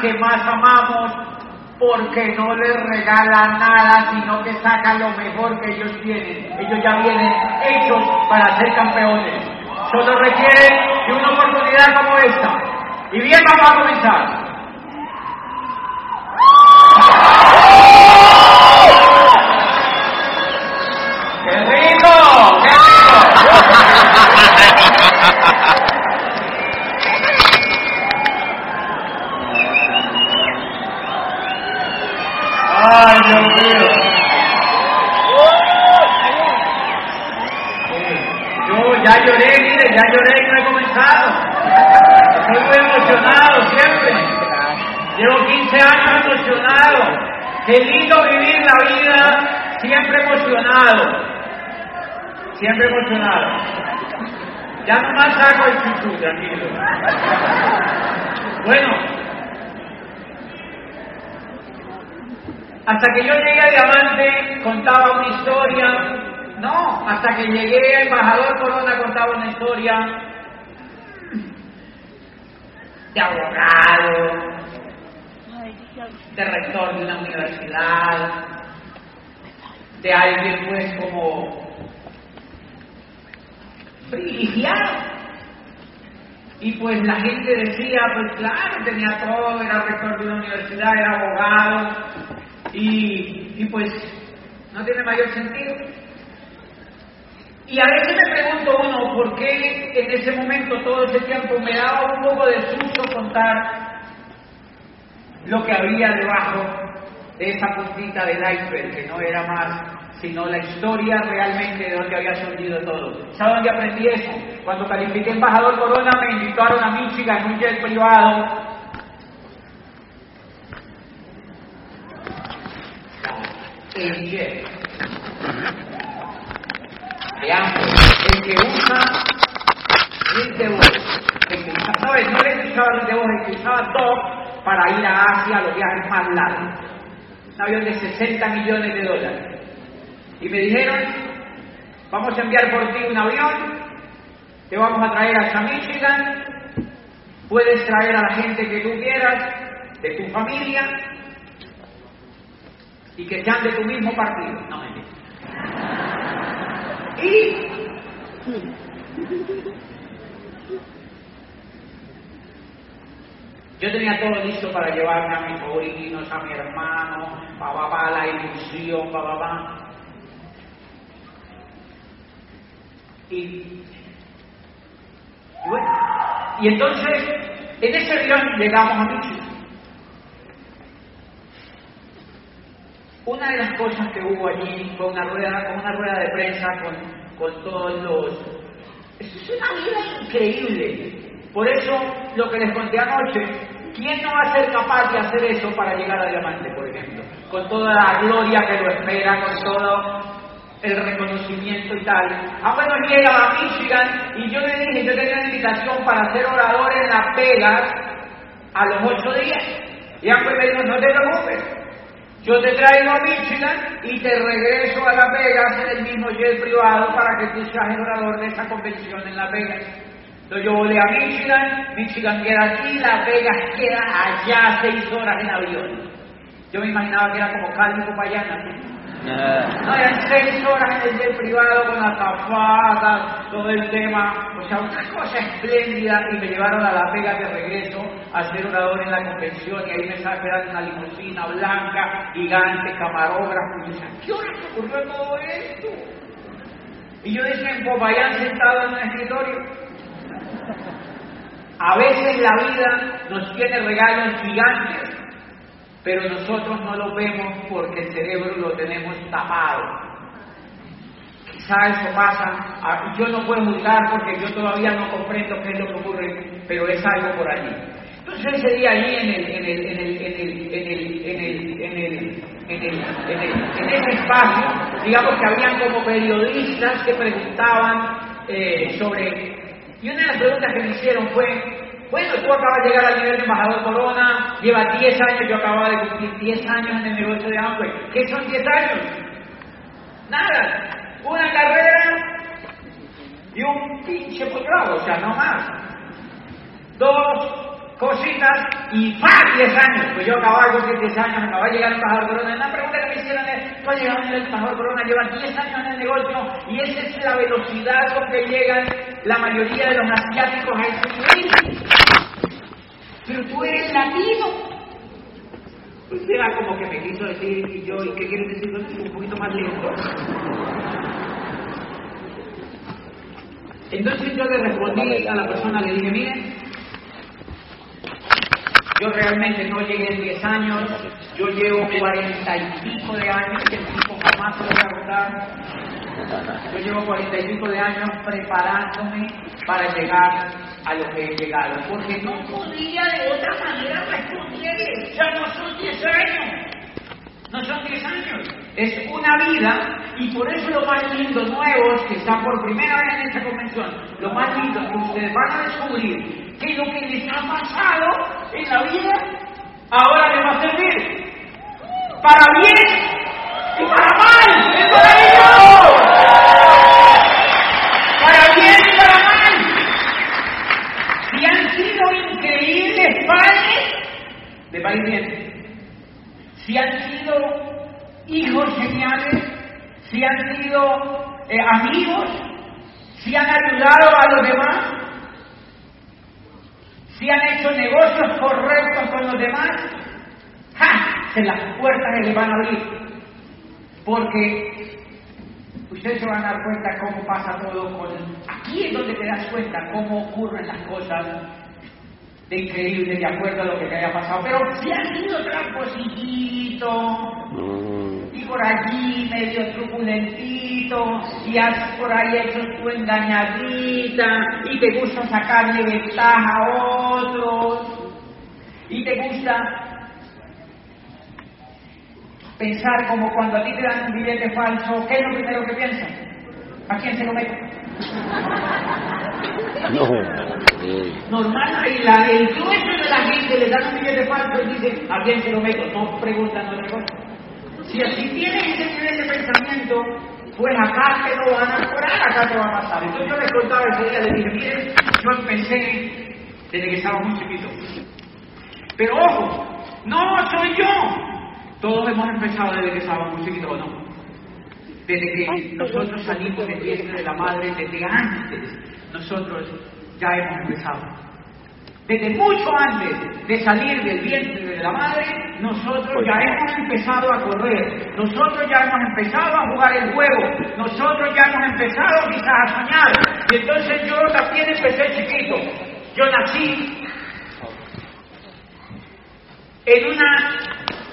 que más amamos porque no les regala nada, sino que sacan lo mejor que ellos tienen. Ellos ya vienen hechos para ser campeones. Solo requieren de una oportunidad como esta. Y bien, vamos a comenzar. de abogado, de rector de una universidad, de alguien pues como privilegiado. Y pues la gente decía, pues claro, tenía todo, era rector de una universidad, era abogado, y pues no tiene mayor sentido. Y a veces me pregunto uno, ¿por qué en ese momento, todo ese tiempo, me daba un poco de susto contar lo que había debajo de esa puntita del iceberg, que no era más, sino la historia realmente de donde había surgido todo? ¿Sabe dónde aprendí eso? Cuando califiqué embajador Corona, me invitaron a Michigan en un jet privado en jet. Veamos, el que usa el mil deudas, ¿sabes? No necesitaba mil deudas, necesitaba dos para ir a Asia a los viajes más largos. Un avión de 60 millones de dólares. Y me dijeron, vamos a enviar por ti un avión, te vamos a traer hasta Michigan, puedes traer a la gente que tú quieras, de tu familia, y que sean de tu mismo partido. No, mentira yo tenía todo listo para llevarme a mis sobrinos, a mi hermano, pa, pa, la ilusión, pa, pa. Y, y bueno, y entonces en ese avión llegamos a Michigan. Una de las cosas que hubo allí fue una rueda, una rueda de prensa con, con todos los... Es una vida increíble. Por eso, lo que les conté anoche, ¿quién no va a ser capaz de hacer eso para llegar a diamante, por ejemplo? Con toda la gloria que lo espera, con todo el reconocimiento y tal. Ah, bueno, llega a Michigan y yo le dije, yo tenía una invitación para ser orador en Las Vegas a los ocho días. Y después me dijo, no te preocupes, yo te traigo a Michigan y te regreso a Las Vegas en el mismo jet privado para que tú seas el orador de esa convención en Las Vegas. Entonces yo volé a Michigan, Michigan queda aquí, Las Vegas queda allá seis horas en avión. Yo me imaginaba que era como Cali para allá, no, eran seis horas en el jet privado con las zapatas, todo el tema. O sea, una cosa espléndida y me llevaron a La Vega de regreso a ser orador en la convención y ahí me esperando una limusina blanca, gigante, camarógrafo. Y yo decía, ¿qué hora se ocurrió todo esto? Y yo decía, en Popayán sentado en un escritorio. A veces la vida nos tiene regalos gigantes pero nosotros no lo vemos porque el cerebro lo tenemos tapado. Quizá eso pasa, yo no puedo juzgar porque yo todavía no comprendo qué es lo que ocurre, pero es algo por allí. Entonces ese día allí en el, en el, en el, en el, en el, en el, en el, en el, en el, en ese espacio, digamos que habían como periodistas que preguntaban eh, sobre, y una de las preguntas que me hicieron fue, bueno, tú acabas de llegar al nivel de embajador Corona, llevas 10 años, yo acababa de cumplir 10 años en el negocio de Amway. ¿Qué son 10 años? Nada. Una carrera y un pinche posgrado, o sea, no más. Dos cositas y ¡pam! 10 años. Pues yo acababa de cumplir 10 años, acababa de llegar al embajador Corona. Una pregunta que me hicieron es, al nivel de embajador Corona, llevas 10 años en el negocio y esa es la velocidad con que llegan la mayoría de los asiáticos a ese nivel pero tú eres latino. Pues era como que me quiso decir, y yo, ¿y qué quieres decir Un poquito más lento. Entonces yo le respondí a la persona, le dije, mire, yo realmente no llegué en 10 años, yo llevo cuarenta y pico de años, el tipo jamás se voy a contar. Yo llevo cuarenta y pico de años preparándome para llegar a lo que he llegado, porque no podría de otra manera responderle, ya no son 10 años, no son 10 años, es una vida y por eso lo más lindo, nuevos, que están por primera vez en esta convención, lo más lindo que ustedes van a descubrir que lo que les ha pasado en la vida ahora les va a servir para bien y para mal. ¡Es maravilloso! Para bien y para mal. Si han sido increíbles padres, de va bien. Si han sido hijos geniales, si han sido eh, amigos, si han ayudado a los demás, si han hecho negocios correctos con los demás, ¡ja! se las puertas se les van a abrir. Porque ustedes se van a dar cuenta cómo pasa todo con... Aquí es donde te das cuenta cómo ocurren las cosas de increíble de acuerdo a lo que te haya pasado. Pero si han sido trampositos, mm. Por allí medio truculentito, y has por ahí hecho tu engañadita, y te gusta sacarle ventaja a otros, y te gusta pensar como cuando a ti te dan un billete falso, ¿qué es lo primero que piensas? ¿A quién se lo meto? No. Normal, y la, el grueso de la gente le dan un billete falso y dice, ¿a quién se lo meto? No preguntan otra cosa. Si así tienes ese nivel de pensamiento, pues acá te lo van a curar, acá te va a pasar. Entonces yo les contaba ese día, les dije, miren, yo empecé desde que estaba muy chiquito. Pero ojo, no soy yo. Todos hemos empezado desde que estábamos muy chiquitos, ¿o no? Desde que nosotros salimos del vientre de la madre, desde antes, nosotros ya hemos empezado. Desde mucho antes de salir del vientre de la madre, nosotros ya hemos empezado a correr, nosotros ya hemos empezado a jugar el juego, nosotros ya hemos empezado quizás a soñar. Y entonces yo también empecé chiquito. Yo nací en una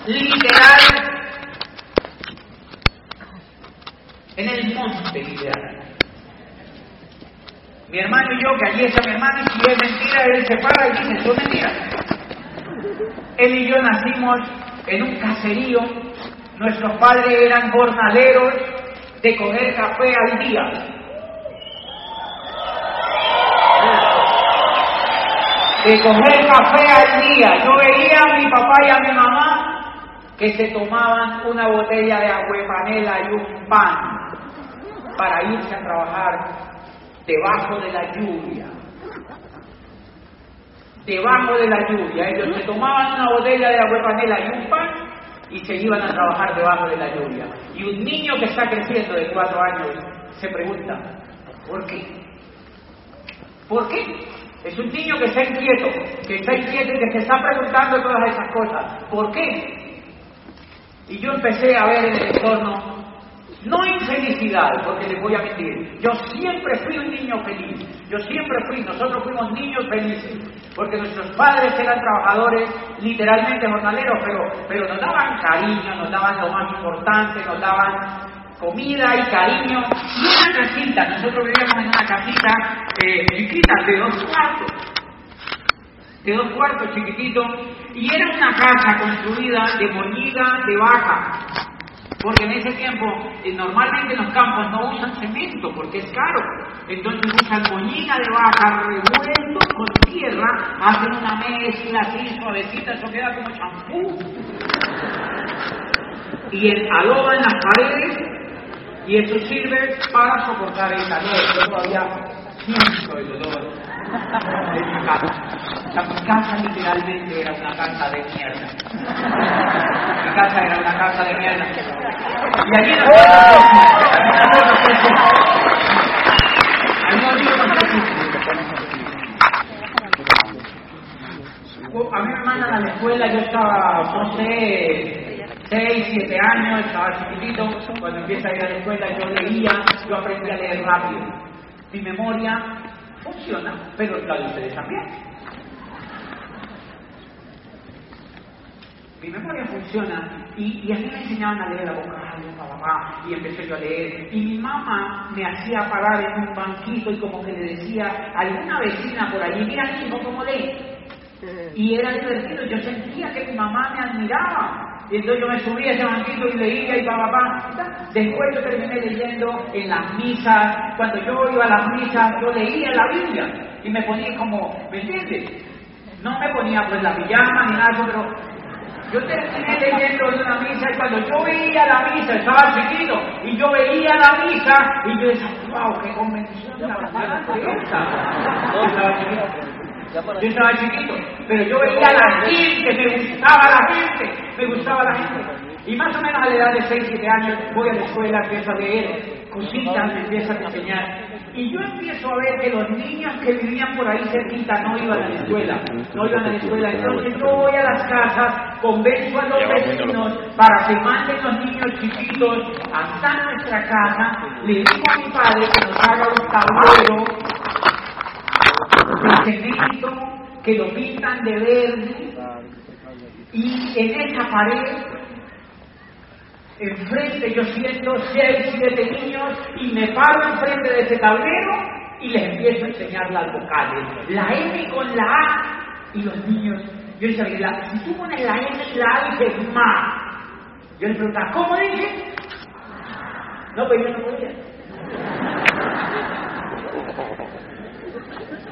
literal, en el monte literal. Mi hermano y yo, que allí está mi hermano, y si es mentira, él se para y dice, eso es. Él y yo nacimos en un caserío, nuestros padres eran jornaleros de coger café al día. De coger café al día. Yo veía a mi papá y a mi mamá que se tomaban una botella de agua panela y un pan para irse a trabajar debajo de la lluvia. Debajo de la lluvia. Ellos se tomaban una botella de agua panela y un pan y se iban a trabajar debajo de la lluvia. Y un niño que está creciendo de cuatro años se pregunta, ¿por qué? ¿Por qué? Es un niño que está inquieto, que está inquieto y que se está preguntando todas esas cosas. ¿Por qué? Y yo empecé a ver en el entorno no infelicidad, porque les voy a mentir. Yo siempre fui un niño feliz. Yo siempre fui, nosotros fuimos niños felices. Porque nuestros padres eran trabajadores, literalmente jornaleros, pero, pero nos daban cariño, nos daban lo más importante, nos daban comida y cariño. Y una casita, nosotros vivíamos en una casita eh, chiquita, de dos cuartos. De dos cuartos chiquititos. Y era una casa construida de moñiga de vaca porque en ese tiempo, eh, normalmente los campos no usan cemento porque es caro. Entonces usan moñina de vaca revuelto con tierra, hacen una mezcla así suavecita, eso queda como champú. Y el aloban las paredes y eso sirve para soportar el calor. Yo todavía siento el dolor de mi casa. mi casa literalmente era una casa de mierda. Mi casa era una casa de mierda. Y allí no A mí me mandan a la escuela, yo estaba, no sé, 6, 7 años, estaba chiquitito, cuando empieza a ir a la escuela yo leía, yo aprendí a leer rápido. Mi memoria funciona, pero la de ustedes también. mi memoria funciona y, a mí me enseñaban a leer la boca de papá y empecé yo a leer. Y mi mamá me hacía parar en un banquito y como que le decía a alguna vecina por allí, mira hijo cómo lee y era divertido, yo sentía que mi mamá me admiraba y entonces yo me subía a ese banquito y leía y papá, después yo terminé leyendo en las misas, cuando yo iba a las misas yo leía la Biblia y me ponía como, ¿me entiendes? No me ponía pues la pijama ni nada, pero yo terminé leyendo en una misa y cuando yo veía la misa, estaba chiquito, y yo veía la misa y yo decía, wow, qué convención la chiquito. Yo estaba chiquito, pero yo veía a la gente, me gustaba la gente, me gustaba la gente. Y más o menos a la edad de 6, 7 años voy a la escuela, empiezo a leer cositas, me empiezan a enseñar. Y yo empiezo a ver que los niños que vivían por ahí cerquita no iban a la escuela, no iban a la escuela. Entonces yo voy a las casas, convenzo a los vecinos para que manden los niños chiquitos hasta nuestra casa. Le digo a mi padre que nos haga un tablero de cemento, que lo pintan de verde y en esa pared Enfrente yo siento seis, siete niños y me paro enfrente de ese tablero y les empiezo a enseñar las vocales. La M con la A y los niños. Yo les decía, si tú pones la M y la A dices ma. Yo les preguntaba, ¿cómo dije? No, pero yo no podía.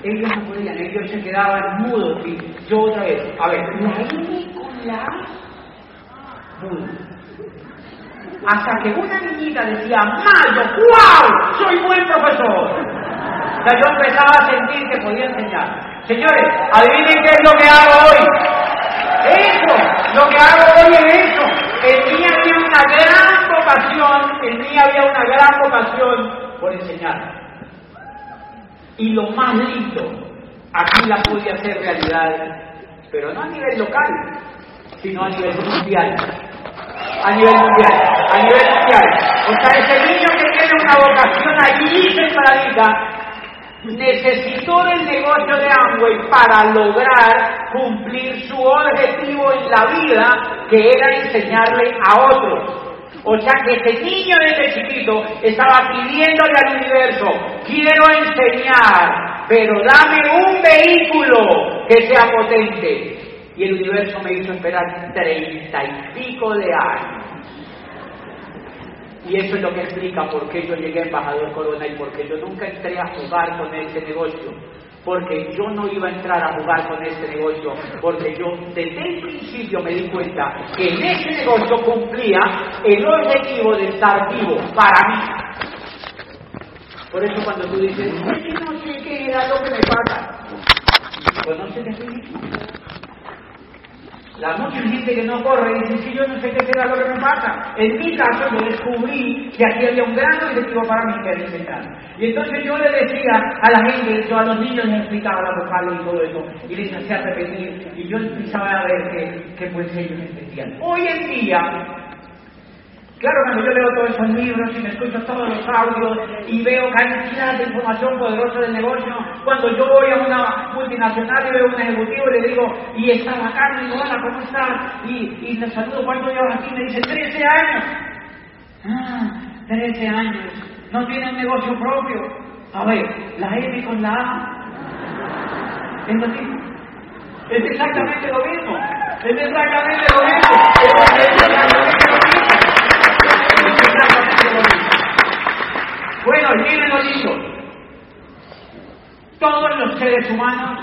Ellos no podían, ellos se quedaban mudos y yo otra vez, a ver, la M con la A, mudo hasta que una niñita decía, Mayo, wow, soy buen profesor. O sea, yo empezaba a sentir que podía enseñar. Señores, adivinen qué es lo que hago hoy. Eso, lo que hago hoy es eso. En mí había una gran vocación, en mí había una gran vocación por enseñar. Y lo más lindo, aquí la pude hacer realidad, pero no a nivel local, sino a nivel mundial. A nivel mundial, a nivel mundial. O sea, ese niño que tiene una vocación allí separadita, necesitó del negocio de Amway para lograr cumplir su objetivo en la vida, que era enseñarle a otros. O sea que ese niño desde chiquito estaba pidiéndole al universo, quiero enseñar, pero dame un vehículo que sea potente. Y el universo me hizo esperar treinta y pico de años. Y eso es lo que explica por qué yo llegué a embajador Corona y por qué yo nunca entré a jugar con este negocio. Porque yo no iba a entrar a jugar con este negocio, porque yo desde el principio me di cuenta que en ese negocio cumplía el objetivo de estar vivo para mí. Por eso cuando tú dices, es que no sé qué era lo que me pasa, conoces de ti. La mucha gente que no corre dice, sí, yo no sé qué será lo que me pasa. En mi caso, yo descubrí que aquí había un gran objetivo para mí que era inventar. Y entonces yo le decía a la gente, yo a los niños les explicaba la vocal y todo eso, y les hacía repetir, y yo empezaba a ver que, que pues ellos entendían. Hoy en día, Claro, cuando yo leo todos esos libros y me escucho todos los audios y veo cantidad de información poderosa del negocio, cuando yo voy a una multinacional y veo a un ejecutivo y le digo, y está bacán, y hola, ¿cómo estás? Y, y le saludo, ¿cuánto llevas aquí? Me dice, 13 años. Ah, 13 años. No tiene un negocio propio. A ver, la M con la A. Es. Es exactamente lo mismo. Es exactamente lo mismo. Bueno, miren lo dicho. Todos los seres humanos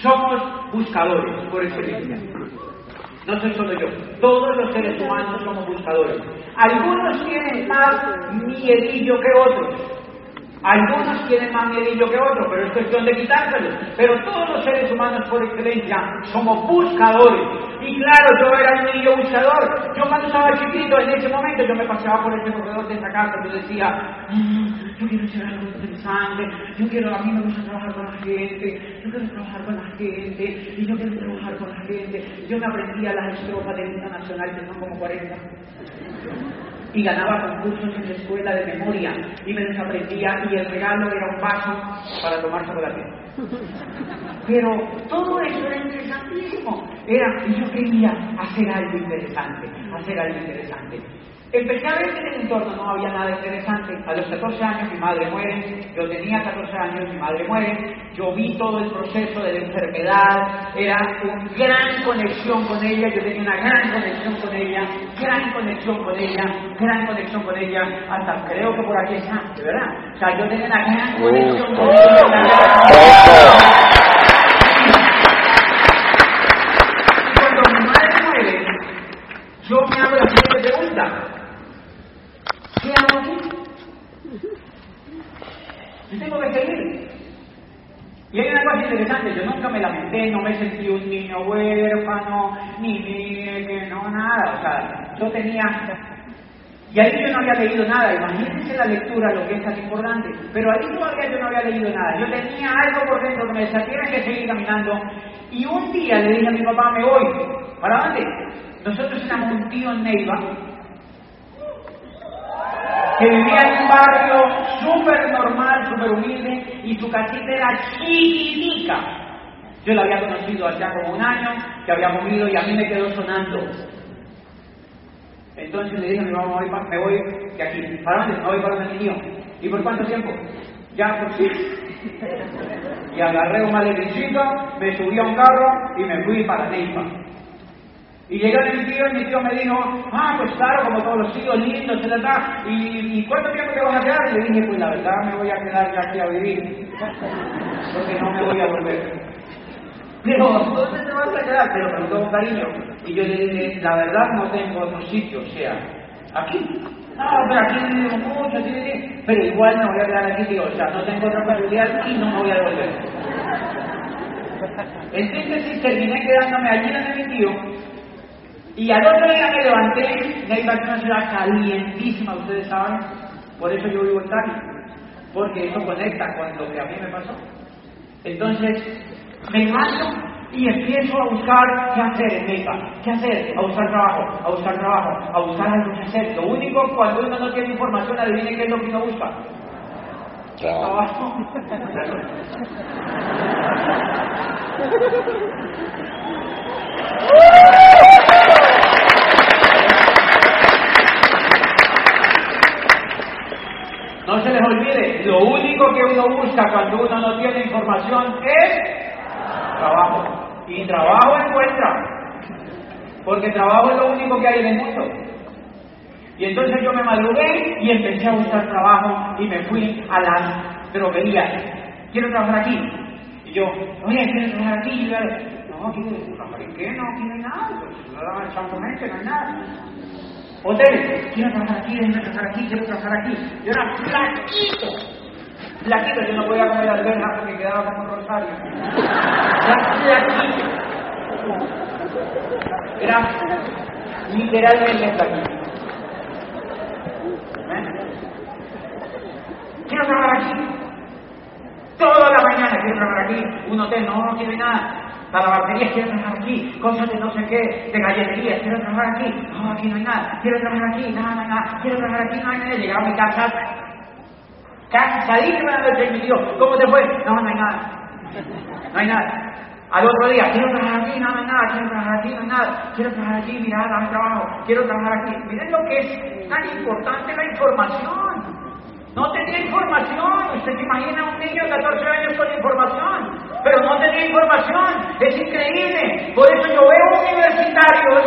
somos buscadores por excelencia. No soy solo yo. Todos los seres humanos somos buscadores. Algunos tienen más miedillo que otros. Algunos tienen más miedillo que otros, pero es cuestión de quitárselo. Pero todos los seres humanos por excelencia somos buscadores. Y claro, yo era un niño buscador. Yo cuando estaba chiquito, en ese momento, yo me paseaba por ese corredor de esa casa, yo decía, "Mm, yo quiero ser algo interesante, yo quiero, a mí me gusta trabajar con la gente, yo quiero trabajar con la gente, y yo quiero trabajar con la gente. Yo me aprendía las estrofas del himno nacional, que son como 40 y ganaba concursos en la escuela de memoria y me desaprendía y el regalo era un vaso para tomar chocolate. Pero todo eso era interesantísimo. Era, y yo quería hacer algo interesante, hacer algo interesante. Empecé a ver que en el entorno no había nada interesante. A los 14 años mi madre muere, yo tenía 14 años, mi madre muere, yo vi todo el proceso de la enfermedad, era una gran conexión con ella, yo tenía una gran conexión con ella, gran conexión con ella, gran conexión con ella, hasta creo que por aquí está, de verdad. O sea, yo tenía una gran conexión con ella. una gran- Y cuando mi madre muere, yo me hago la siguiente pregunta. ¿Qué hago aquí? Yo tengo que seguir. Y hay una cosa interesante, yo nunca me lamenté, no me sentí un niño huérfano, ni, ni que no, nada. O sea, yo tenía... Y ahí yo no había leído nada, imagínense la lectura, lo que es tan importante. Pero ahí todavía yo no había leído nada. Yo tenía algo por dentro que me decía, tienes que seguir caminando. Y un día le dije a mi papá, me voy. ¿Para dónde? Nosotros éramos un tío en Neiva, que vivía en un barrio súper normal, súper humilde, y su casita era chiquitica. Yo la había conocido hacía como un año, que había comido y a mí me quedó sonando. Entonces le dije a mi mamá, me voy, de aquí. ¿Para dónde? Me voy para mi tío. ¿Y por cuánto tiempo? Ya por sí. Y agarré un maletincito, me subí a un carro y me fui para Neiva. Y llegué a mi tío y mi tío me dijo, ah, pues claro, como todos los tíos lindos, etc. ¿Y, ¿Y cuánto tiempo te vas a quedar? Y le dije, pues la verdad me voy a quedar ya aquí a vivir, porque no me voy a volver. Pero, ¿dónde te vas a quedar? Pero con cariño. Y yo le dije, la verdad no tengo otro sitio, o sea, aquí. No, pero aquí me digo mucho, sí, pero igual no voy a quedar aquí, tío, o sea, no tengo otra posibilidad y no me voy a devolver. En síntesis, terminé quedándome allí donde mi tío, y al otro día me levanté, ahí para una ciudad calientísima, ustedes saben, por eso yo vivo en Cali, porque eso conecta con lo que a mí me pasó. Entonces, me levanto y empiezo a buscar qué hacer en Meca, qué hacer, a buscar trabajo, a buscar trabajo, a buscar algo que hacer. Lo único, cuando uno no tiene información, adivine qué es lo que uno busca. Trabajo. No se les olvide, lo único que uno busca cuando uno no tiene información es trabajo. Y trabajo encuentra. Porque trabajo es lo único que hay en el mundo. Y entonces yo me madrugué y empecé a buscar trabajo y me fui a las droguerías. Quiero trabajar aquí. Y yo, oye, quiero trabajar aquí. No, quiero trabajar en qué? No, aquí no hay nada. Pues no dan exactamente, no hay nada. Hoteles, quiero trabajar aquí, quiero trabajar aquí, quiero trabajar aquí. Yo era flaquito. Flaquito, yo no podía comer alberja porque quedaba como rosario. Flaquito. Era literalmente flaquito. ¿Eh? Quiero trabajar aquí. Toda la mañana quiero trabajar aquí. Un hotel, no, no quiero nada. La lavandería, quiero trabajar aquí. Cosas de no sé qué, de galletería, quiero trabajar aquí. No, aquí no hay nada. Quiero trabajar aquí, nada, nada, nada. Quiero trabajar aquí, no hay nada. Llegaba a mi casa, cansadísima de mi Dios. ¿Cómo te fue? No, no hay nada. No hay nada. Al otro día, quiero trabajar aquí, no, no hay nada, quiero trabajar aquí, no hay nada, quiero trabajar aquí, mira, dame trabajo, quiero trabajar aquí. Miren lo que es tan importante la información. No tenía información. Usted se imagina un niño de 14 años con información, pero no tenía información. Es increíble. Por eso yo veo universitarios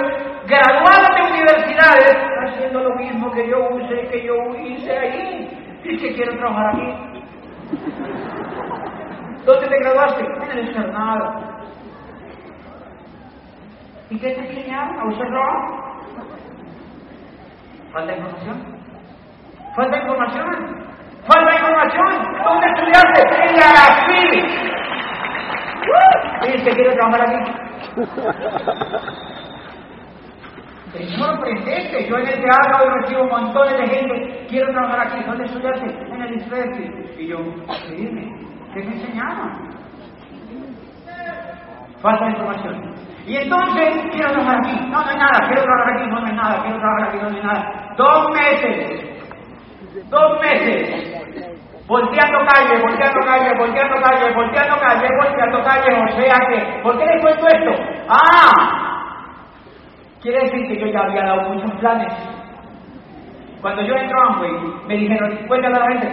graduados de universidades haciendo lo mismo que yo usé, que yo hice allí. Y que quiero trabajar aquí. ¿Dónde te graduaste? En el externado. ¿Y qué te enseñaron a usar trabajo? ¿Falta información? Falta información. Falta información. ¿Dónde estudiaste? En la ¡Uh! Dice, quiero trabajar aquí. Es sorprendente. Yo en el teatro recibo montones de gente. Quiero trabajar aquí. ¿Dónde estudiaste? En el ISFESI. Y yo, dime, ¿qué me enseñaron? Falta información. Y entonces, quiero trabajar aquí. No, no hay nada. Quiero trabajar aquí. No, hay nada. Quiero trabajar aquí. No, no hay nada. Dos meses. Dos meses. Volteando calle, volteando calle, volteando calle, volteando calle, volteando calle. O sea que, ¿por qué les cuento esto? ¡Ah! Quiere decir que yo ya había dado muchos planes. Cuando yo entré a Amway, me dijeron, cuéntale a la gente.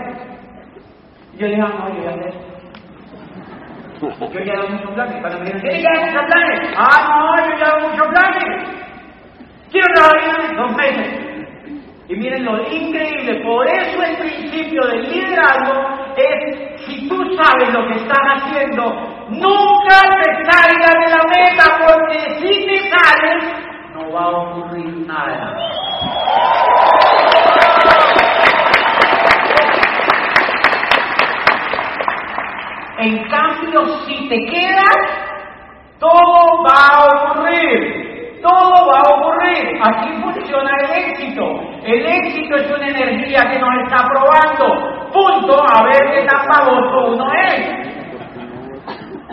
Yo dije, ah, no, yo ya sé. Yo ya he dado muchos planes. Cuando me dijeron, ¿tienes ya muchos planes? Ah, no, yo ya he dado muchos planes. Quiero trabajar dos meses. Y miren lo increíble, por eso el principio del liderazgo es, si tú sabes lo que estás haciendo, nunca te salgas de la meta, porque si te sales, no va a ocurrir nada. En cambio, si te quedas, todo va a ocurrir. Todo va a ocurrir. Así funciona el éxito. El éxito es una energía que nos está probando. Punto. A ver qué tan baboso uno es.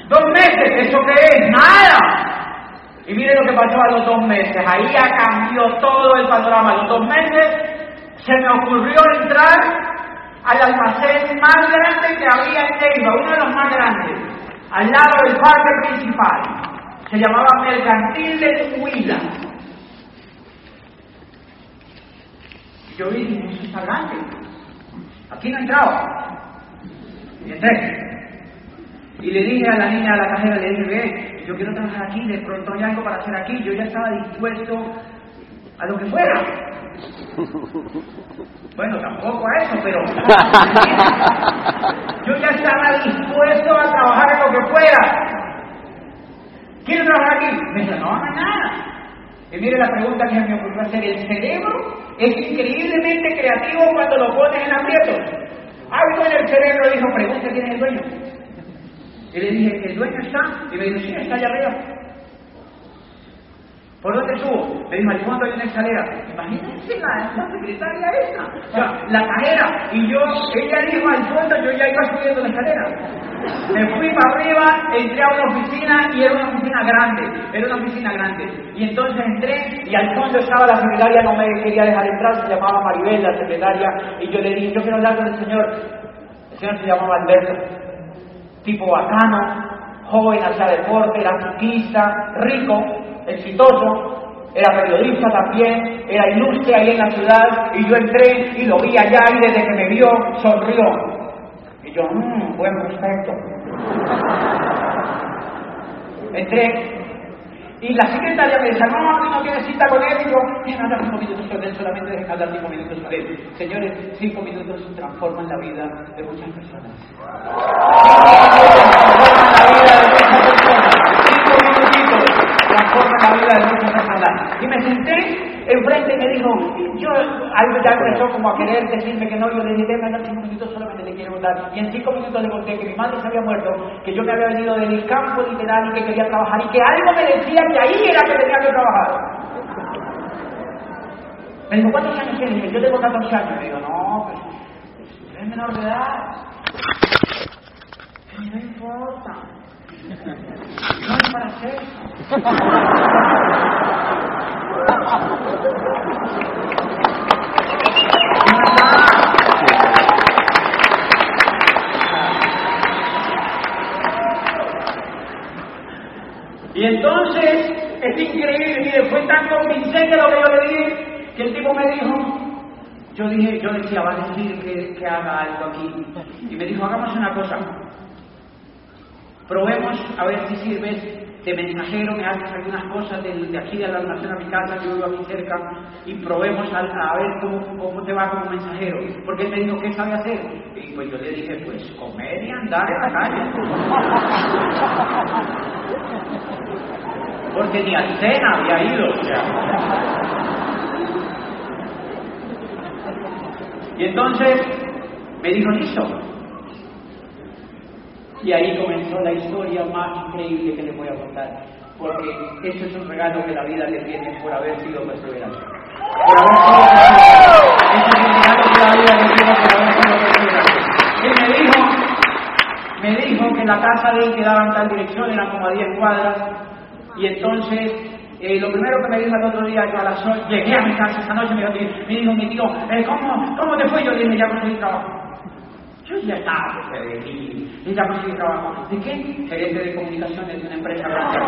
Dos meses, ¿eso qué es? Nada. Y mire lo que pasó a los dos meses. Ahí ya cambió todo el panorama. A los dos meses se me ocurrió entrar al almacén más grande que había en Neiva, uno de los más grandes, al lado del parque principal. Se llamaba Mercantil de Huila. Y yo dije, eso está grande. Aquí no entraba. Y entré. Y le dije a la niña, a la cajera, le dije, yo quiero trabajar aquí, de pronto hay algo para hacer aquí. Yo ya estaba dispuesto a lo que fuera. Bueno, tampoco a eso, pero yo ya estaba dispuesto a trabajar en lo que fuera. ¿Quiero trabajar aquí? Me dice, no, hay nada. Y mire la pregunta que me ocurrió hacer. ¿El cerebro es increíblemente creativo cuando lo pones en aprietos? Algo en el cerebro dijo, pregunta quién es el dueño. Y le dije, ¿el dueño está? Y me dijo, sí, está allá arriba. ¿Por dónde subo? Me dijo, al fondo hay una escalera. Imagínense la, la secretaria esa. O sea, la cajera. Y yo, ella dijo al fondo, yo ya iba subiendo la escalera. Me fui para arriba, entré a una oficina y era una oficina grande, era una oficina grande. Y entonces entré y al fondo estaba la secretaria, no me quería dejar entrar, se llamaba Maribel, la secretaria, y yo le dije, yo quiero hablar con el señor. El señor se llamaba Alberto, tipo bacano, joven, hacía deporte, era ciclista, rico, exitoso, era periodista también, era ilustre ahí en la ciudad, y yo entré y lo vi allá y desde que me vio sonrió. Y yo, mmm, buen prospecto. Entré y la secretaria me dice, no, no quiere cita con dejen hablar cinco minutos con él, solamente dejen hablar cinco minutos con él. Señores, cinco minutos transforman la vida de muchas personas. Cinco minutitos transforman la vida de muchas personas. Y me senté enfrente y me dijo, yo, ya empezó como a querer decirme que no, yo le dije, déjame cinco minutos, solamente le quiero contar. Y en cinco minutos le conté que mi madre se había muerto, que yo me había venido del campo literal y que quería trabajar y que algo me decía que ahí era que tenía que trabajar. Me dijo, ¿cuántos años tienes? Yo tengo 14 años. Me digo, no, pues, pues es menor de edad. No importa. No es para hacer. Y entonces, es increíble, mire, fue tan convincente lo que yo le dije, que el tipo me dijo, yo dije, yo decía, va a decir que, haga algo aquí. Y me dijo, hagamos una cosa, probemos a ver si sirves de mensajero, me haces algunas cosas de, aquí de la almacén a mi casa, yo vivo aquí cerca, y probemos a, ver cómo, cómo, te va como mensajero. Porque él me dijo, ¿qué sabe hacer? Y pues yo le dije, pues comer y andar en la calle. Porque ni a cena había ido, o. Y entonces me dijo, listo, y ahí comenzó la historia más increíble que les voy a contar, porque eso es un regalo que la vida le tiene por haber sido perseverante. Por haber sido. Eso es un regalo que la vida le tiene por haber sido perseverante. Él me dijo, me dijo que la casa de él quedaba en tal dirección, eran como a 10 cuadras, y entonces eh, lo primero que me dijo el otro día, yo a las 8, llegué a mi casa esa noche, me dijo, me dijo mi tío, eh, ¿cómo, ¿cómo te fue? Yo le dije, ya conseguí trabajo. Yo ya estaba que mí, y ya conseguí trabajo. ¿De qué? Gerente de comunicaciones de una empresa grande.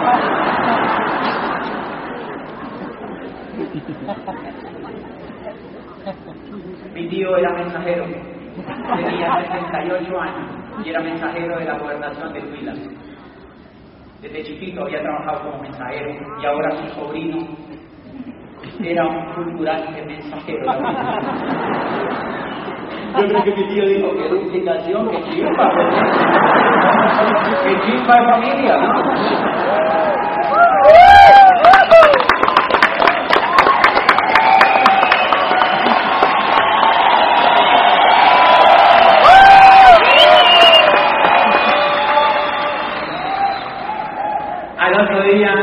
Mi tío era mensajero, tenía 78 años y era mensajero de la gobernación de Huila. Desde chiquito había trabajado como mensajero y ahora su sobrino era un fulgurante mensajero. Yo creo que mi tío dijo que duplicación, que chimba, que chimba de familia, ¿no? Al otro día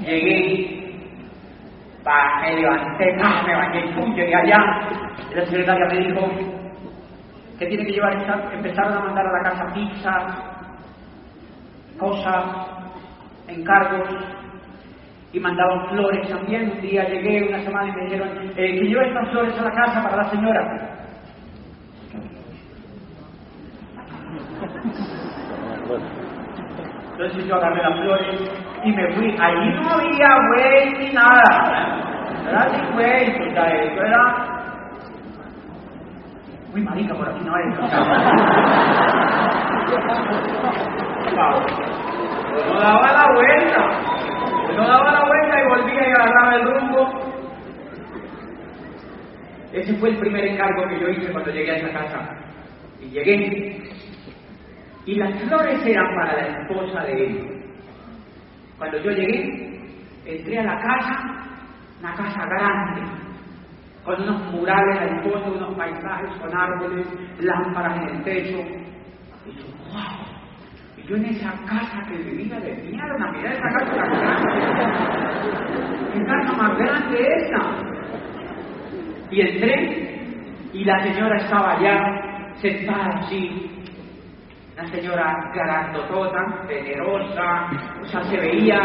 llegué, pa, me levanté, pa, me bañé, pum, llegué allá, y la secretaria me dijo que tiene que llevar, empezaron a mandar a la casa pizza, cosas, encargos, y mandaban flores también. Un día llegué una semana y me dijeron eh, que lleve estas flores a la casa para la señora. Entonces yo agarré las flores y me fui. Allí no había güey ni nada. Sea, eso era. Uy, marica, por aquí no hay. No daba la vuelta. No daba la vuelta y volvía y agarraba el rumbo. Ese fue el primer encargo que yo hice cuando llegué a esa casa. Y llegué. Y las flores eran para la esposa de él. Cuando yo llegué, entré a la casa, una casa grande, con unos murales al fondo, unos paisajes con árboles, lámparas en el techo. Y yo, wow. Y yo en esa casa que vivía de mierda, mirá esa casa tan grande. ¿Qué casa más grande esa? Y entré y la señora estaba allá sentada así, una señora grandotota, generosa, o sea, se veía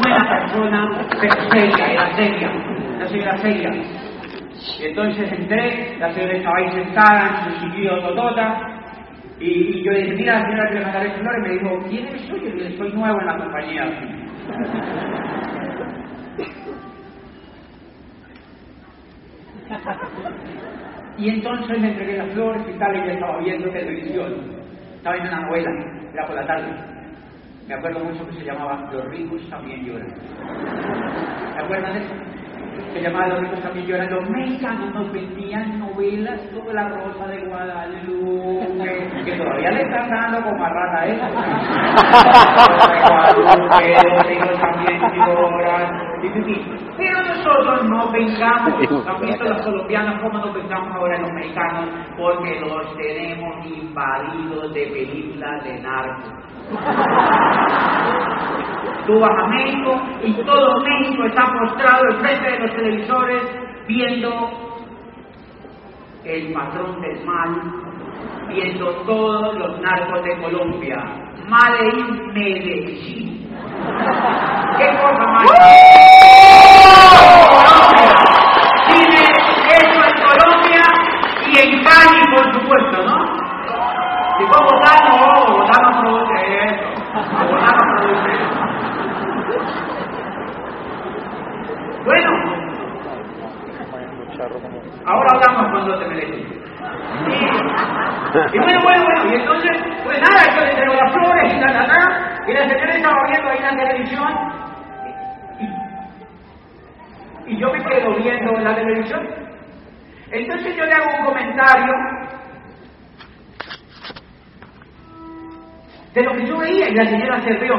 buena persona, pero seria, era seria, la señora seria. Y entonces entré, la señora estaba ahí sentada en su sitio totota, y, yo le dije, mira, la señora que le mandaré flores, me dijo, ¿quién eres tú? Yo dije, soy nuevo en la compañía. Y entonces le entregué las flores y tal, y ella estaba viendo televisión. Estaba viendo una novela, era por la tarde. Me acuerdo mucho que se llamaba Los ricos también lloran. ¿Se acuerdan de eso? Se llamaba Los ricos también lloran. Los mexicanos nos vendían novelas sobre la Rosa de Guadalupe, que todavía le están dando como a rata eso. Guadalupe, Los ricos también lloran. Pero nosotros no pensamos, ¿han visto los colombianos cómo nos pensamos ahora los mexicanos? Porque los tenemos invadidos de películas de narcos. Tú vas a México y todo México está postrado enfrente de los televisores viendo el patrón del mal, viendo todos los narcos de Colombia. Medellín, Medellín. ¿Qué cosa más? Colombia. Tiene eso en Colombia y en Cali, por supuesto, ¿no? Si fue Bogotá, no, Bogotá no produce eso. Bogotá no produce eso. Bueno, ahora hablamos cuando te mereces. Y bueno, bueno, bueno, y entonces, pues nada, yo le traigo las flores y ta, ta, ta, y la señora estaba viendo ahí en la televisión, y, y yo me quedo viendo la televisión. Entonces yo le hago un comentario de lo que yo veía y la señora se rió.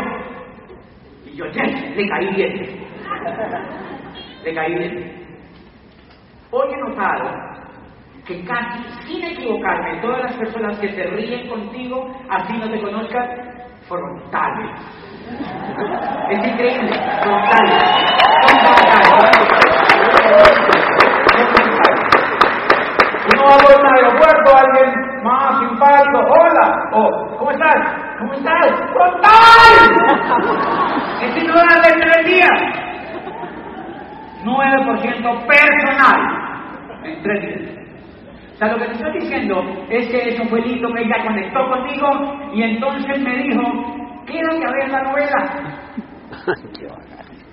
Y yo, ya, le caí bien. Le caí bien. Hoy he notado que casi sin equivocarme, todas las personas que se ríen contigo, así no te conozcan, frontales. Es increíble, frontales. Uno va por un aeropuerto, alguien más simpático, hola, o ¿cómo estás? ¿Cómo estás? ¡Frontal! Es ignorante de tres días. 9% personal en tres días. O sea, lo que te estoy diciendo es que eso fue lindo que ella conectó conmigo y entonces me dijo, quédate a ver la novela.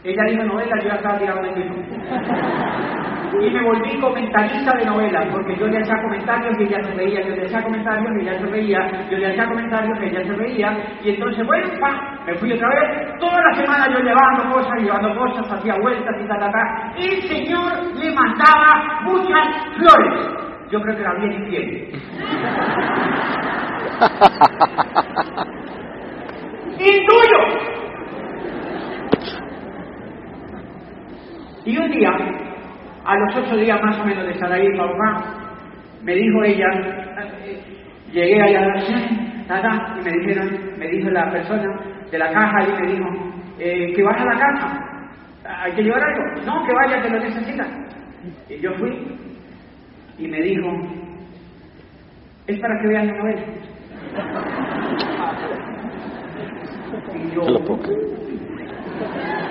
ella dijo novela, yo ya estaba tirado en el libro. Y me volví comentarista de novelas, porque yo le hacía comentarios y ella se reía, yo le hacía comentarios y ella se reía, yo le hacía comentarios y ella se reía, y entonces, bueno, pa, me fui otra vez, toda la semana yo llevando cosas, llevando cosas, hacía vueltas y tal, tal, tal, y el Señor le mandaba muchas flores. Yo creo que era bien infiel. ¡Intuyo! Y un día, a los ocho días más o menos de estar ahí, papá, me dijo ella, llegué allá nada, y me dijeron, me dijo la persona de la caja y me dijo, eh, que vas a la casa, hay que llevar algo, no, que vaya, que lo necesitas. Y yo fui y me dijo, es para que veas la novela. Y yo,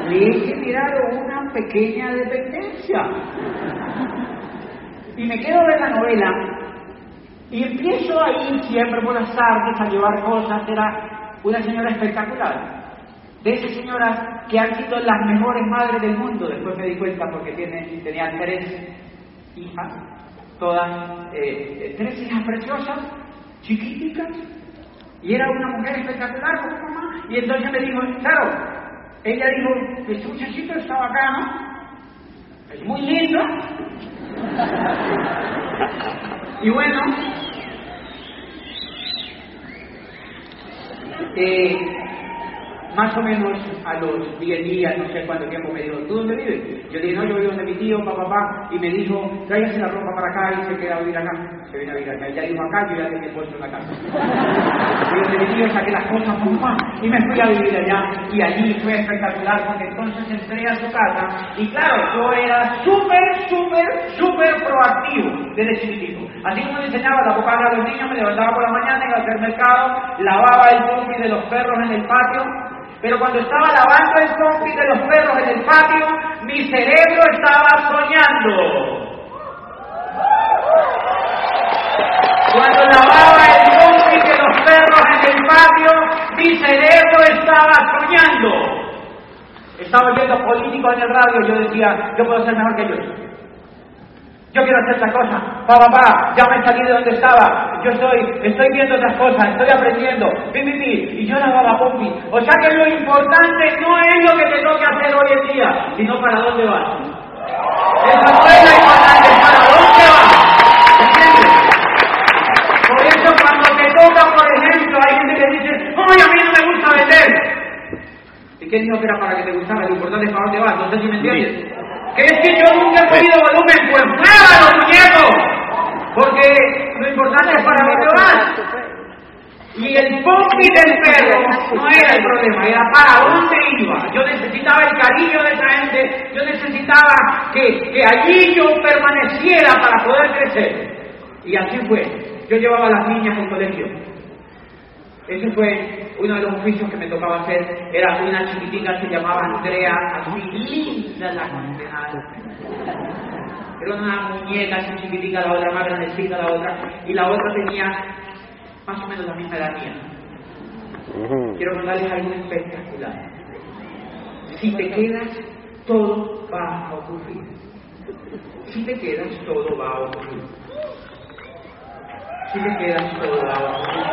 le he generado una pequeña dependencia. Y me quedo de la novela y empiezo a ir siempre por las tardes a llevar cosas. Era una señora espectacular. De esas señoras que han sido las mejores madres del mundo. Después me di cuenta porque tiene, tenía tres hijas, todas, eh, tres hijas preciosas, chiquiticas. Y era una mujer espectacular como mamá. Y entonces me dijo, claro, ella dijo, este muchachito está bacano, es muy lindo. y bueno, eh, más o menos a los 10 días, no sé cuánto tiempo, me dijo, ¿tú dónde vives? Yo le dije, no, yo vivo donde mi tío, papá, papá, y me dijo, tráigase la ropa para acá y se queda a vivir acá. Se viene a vivir acá. Ya dijo acá, yo ya tenía puesto en la casa. Fui donde mi tío, saqué las cosas, papá, y me fui a vivir allá. Y allí fue espectacular, porque entonces entré a su casa, y claro, yo era súper, súper, súper proactivo desde chiquitito. Así como me enseñaba la boca a los niños, me levantaba por la mañana, iba al mercado, lavaba el pompi de los perros en el patio, pero cuando estaba lavando el pompi de los perros en el patio, mi cerebro estaba soñando. Cuando lavaba el pompi de los perros en el patio, mi cerebro estaba soñando. Estaba oyendo políticos en el radio, yo decía, yo puedo ser mejor que ellos. Yo quiero hacer esta cosa. Papá, papá, ya me salí de donde estaba. Yo estoy, estoy viendo otras cosas, estoy aprendiendo. Pi, pi, pi. Y yo lavaba pompi. O sea que lo importante no es lo que te toque hacer hoy en día, sino para dónde vas. Eso no es lo importante, para dónde vas. ¿Entiendes? Por eso cuando te toca, por ejemplo, hay gente que dice, ¡ay, a mí no me gusta vender! ¿Y qué dijo que era para que te gustara? Lo importante es para dónde vas. No sé si me entiendes. Que es que yo nunca he pedido volumen, pues pruébalo, muñeco. Porque lo importante es para dónde vas. Y el pompi del perro no era el problema, era para dónde iba. Yo necesitaba el cariño de esa gente, yo necesitaba que, que allí yo permaneciera para poder crecer. Y así fue. Yo llevaba a las niñas al colegio. Ese fue uno de los oficios que me tocaba hacer. Era una chiquitica que se llamaba Andrea, así linda la condenada. Era una muñeca así chiquitica, la otra más grandecita, la otra. Y la otra tenía más o menos la misma edad mía. Quiero contarles algo espectacular. Si te quedas, todo va a ocurrir. Si te quedas, todo va a ocurrir. Si te quedas, todo va a ocurrir.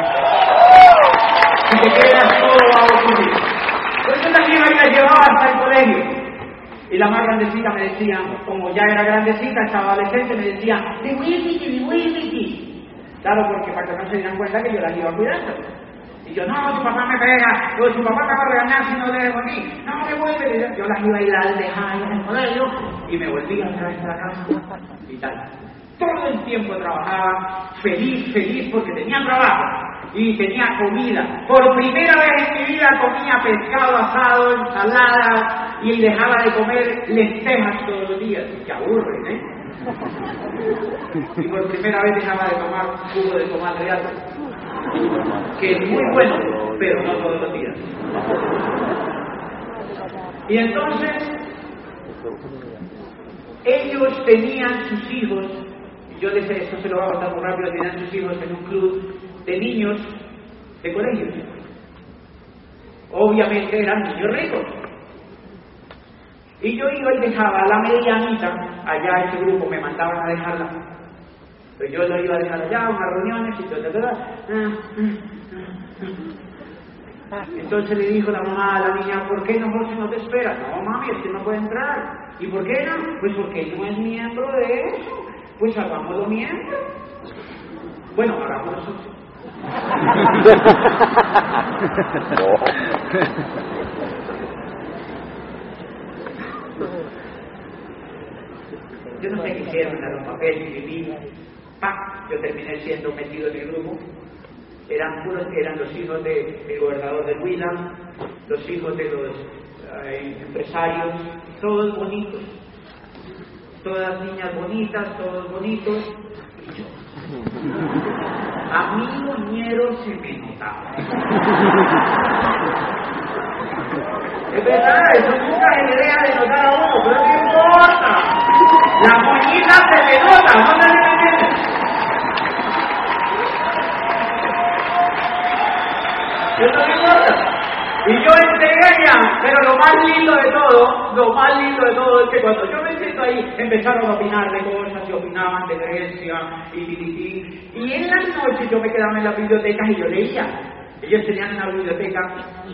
Si te quedas, todo a ocurrir. Por eso también me la llevaba hasta el colegio. Y la más grandecita me decía, como ya era grandecita, estaba adolescente, me decía, de Wimiki, de Wimiki. Claro, porque para que no se dieran cuenta que yo las iba cuidando. Y yo, no, tu papá me pega, o tu papá te va a regañar si no le dejo aquí. No, me vuelve. Yo las iba a ir a dejar en el colegio y me volvía a traer a la casa y tal. Todo el tiempo trabajaba feliz, feliz, porque tenía trabajo y tenía comida. Por primera vez en mi vida comía pescado asado, ensalada y dejaba de comer lentejas todos los días. Que aburren, ¿eh? Y por primera vez dejaba de tomar jugo de tomate de que es muy bueno, pero no todos los días. Y entonces, ellos tenían sus hijos, yo les esto se lo voy a contar muy rápido, tenían sus hijos en un club de niños de colegio. Obviamente eran niños ricos. Y yo iba y dejaba a la medianita, allá ese grupo me mandaban a dejarla. Pues yo lo iba a dejar allá, unas reuniones y todo, Entonces le dijo la mamá a la niña, ¿por qué no José no te espera? No, mami, es que no puede entrar. ¿Y por qué no? Pues porque no es miembro de eso. Pues hagámoslo miembro. Bueno, hagámoslo nosotros. Yo no sé qué hicieron a los papeles y vi, ¡pa! Yo terminé siendo metido en el grupo. Eran puros que eran los hijos de, del gobernador de Huila, los hijos de los eh, empresarios, todos bonitos, todas niñas bonitas, todos bonitos, y yo. A mí Muñero se me notaba. Es verdad, eso nunca es idea de notar a uno, pero no importa. La moñita se me nota, no se. Eso no importa. Y yo entré allá, pero lo más lindo de todo, lo más lindo de todo es que cuando yo me siento ahí, empezaron a opinar de cosas, y opinaban de Grecia, y, y, y, en las noches yo me quedaba en las bibliotecas y yo leía. Ellos tenían una biblioteca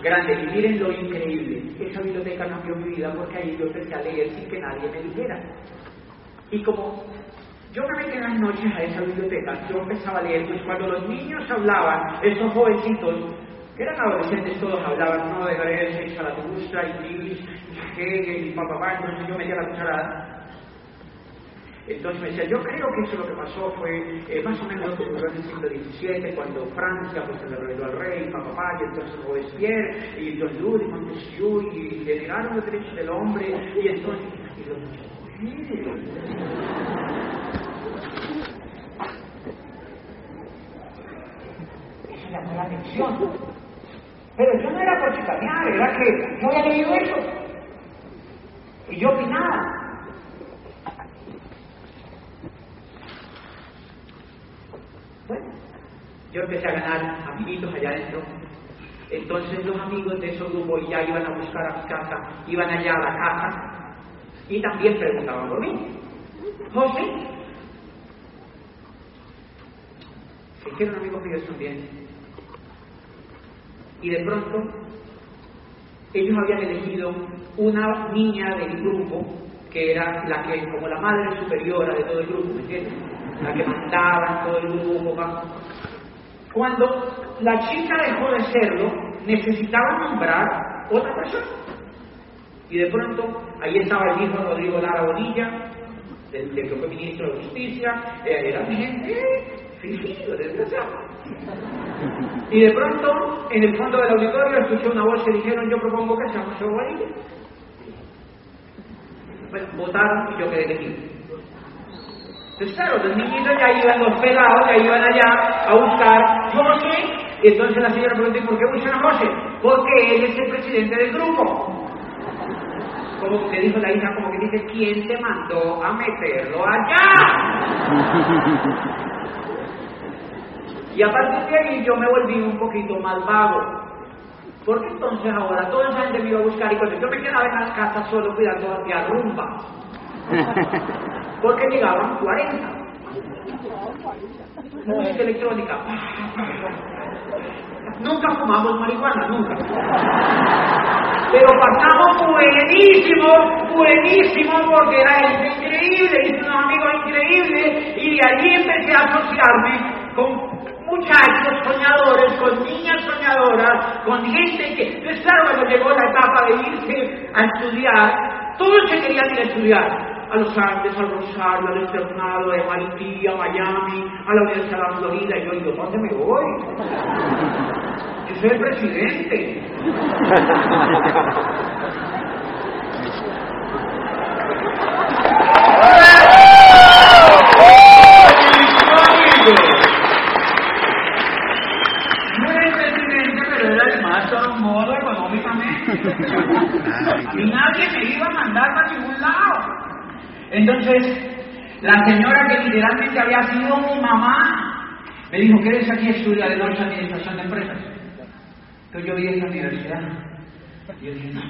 grande y miren lo increíble. Esa biblioteca cambió mi vida porque ahí yo empecé a leer sin que nadie me dijera. Y como yo me metí en las noches a esa biblioteca, yo empezaba a leer, pues cuando los niños hablaban, esos jovencitos eran adolescentes, todos hablaban, no, de Gabriel Zaratustra y Lewis, y Hegel y papá, entonces yo metía la cucharada. Entonces me decía, yo creo que eso lo que pasó fue eh, más o menos en el siglo XVII, cuando Francia pues, se le reveló al rey, papá, y entonces Robespierre, y John Lewis, Montesquieu, y generaron los derechos del hombre, y entonces, y los. Eso llamó la atención. Pero yo no era por chicanear, era que yo había leído eso. Y yo opinaba. Bueno, yo empecé a ganar amiguitos allá adentro. Entonces los amigos de esos grupos ya iban a buscar a mi casa, iban allá a la casa y también preguntaban por mí. José, se hicieron amigos míos también. Y de pronto ellos habían elegido una niña del grupo que era la que, como la madre superiora de todo el grupo. La que mandaba todo el grupo. Cuando la chica dejó de serlo, necesitaba nombrar otra persona. Y de pronto, ahí estaba el hijo Rodrigo Lara Bonilla, del, que fue ministro de Justicia, eh, era mi gente, eh, fingido, desgraciado. Y de pronto, en el fondo del auditorio, escuché una voz que dijeron, yo propongo que sea José Bonilla. Bueno, votaron y yo quedé elegido. Entonces, claro, los niñitos ya iban, los pelados ya iban allá a buscar José. Y entonces la señora preguntó, ¿y por qué buscan a José? Porque él es el presidente del grupo. Como que dijo la hija, como que dice, ¿quién te mandó a meterlo allá? Y a partir de ahí yo me volví un poquito más vago. Porque entonces ahora toda esa gente me iba a buscar y cuando yo me quedaba en la casa solo cuidando hacia rumba. Porque llegaban 40. Música electrónica. Nunca fumamos marihuana, nunca. Pero pasamos buenísimo, buenísimo, porque era gente increíble, hice unos amigos increíbles, y de allí empecé a asociarme con muchachos soñadores, con niñas soñadoras, con gente que, entonces claro, cuando llegó la etapa de irse a estudiar, todos se querían ir a estudiar. A Los Andes, al Rosario, al Externado, de Haití, a Miami, a la Universidad de la Florida. Y yo digo, ¿dónde me voy? Yo soy el presidente. No era el presidente, pero era el más modo económicamente. Y nadie me iba a mandar para ningún lado. Entonces, la señora que literalmente había sido mi mamá, me dijo, ¿quieres aquí estudiar de noche administración de empresas? Entonces yo vi en la universidad. Yo dije, no.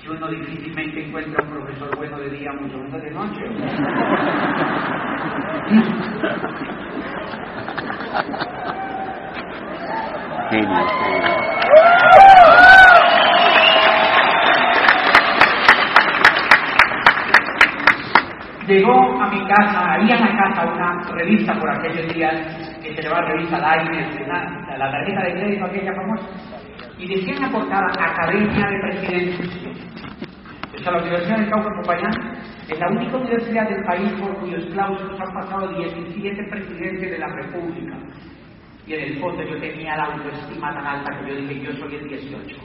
Si uno difícilmente encuentra un profesor bueno de día, mucho menos de noche. Llegó a mi casa, ahí a la casa, una revista por aquellos días que se llamaba revista Lines, la, la tarjeta de crédito aquella famosa, y decía en la portada Academia de Presidentes. O sea, la Universidad del Cauca Popayán es la única universidad del país por cuyos claustros han pasado 17 presidentes de la República. Y en el fondo yo tenía la autoestima tan alta que yo dije, yo soy el 18.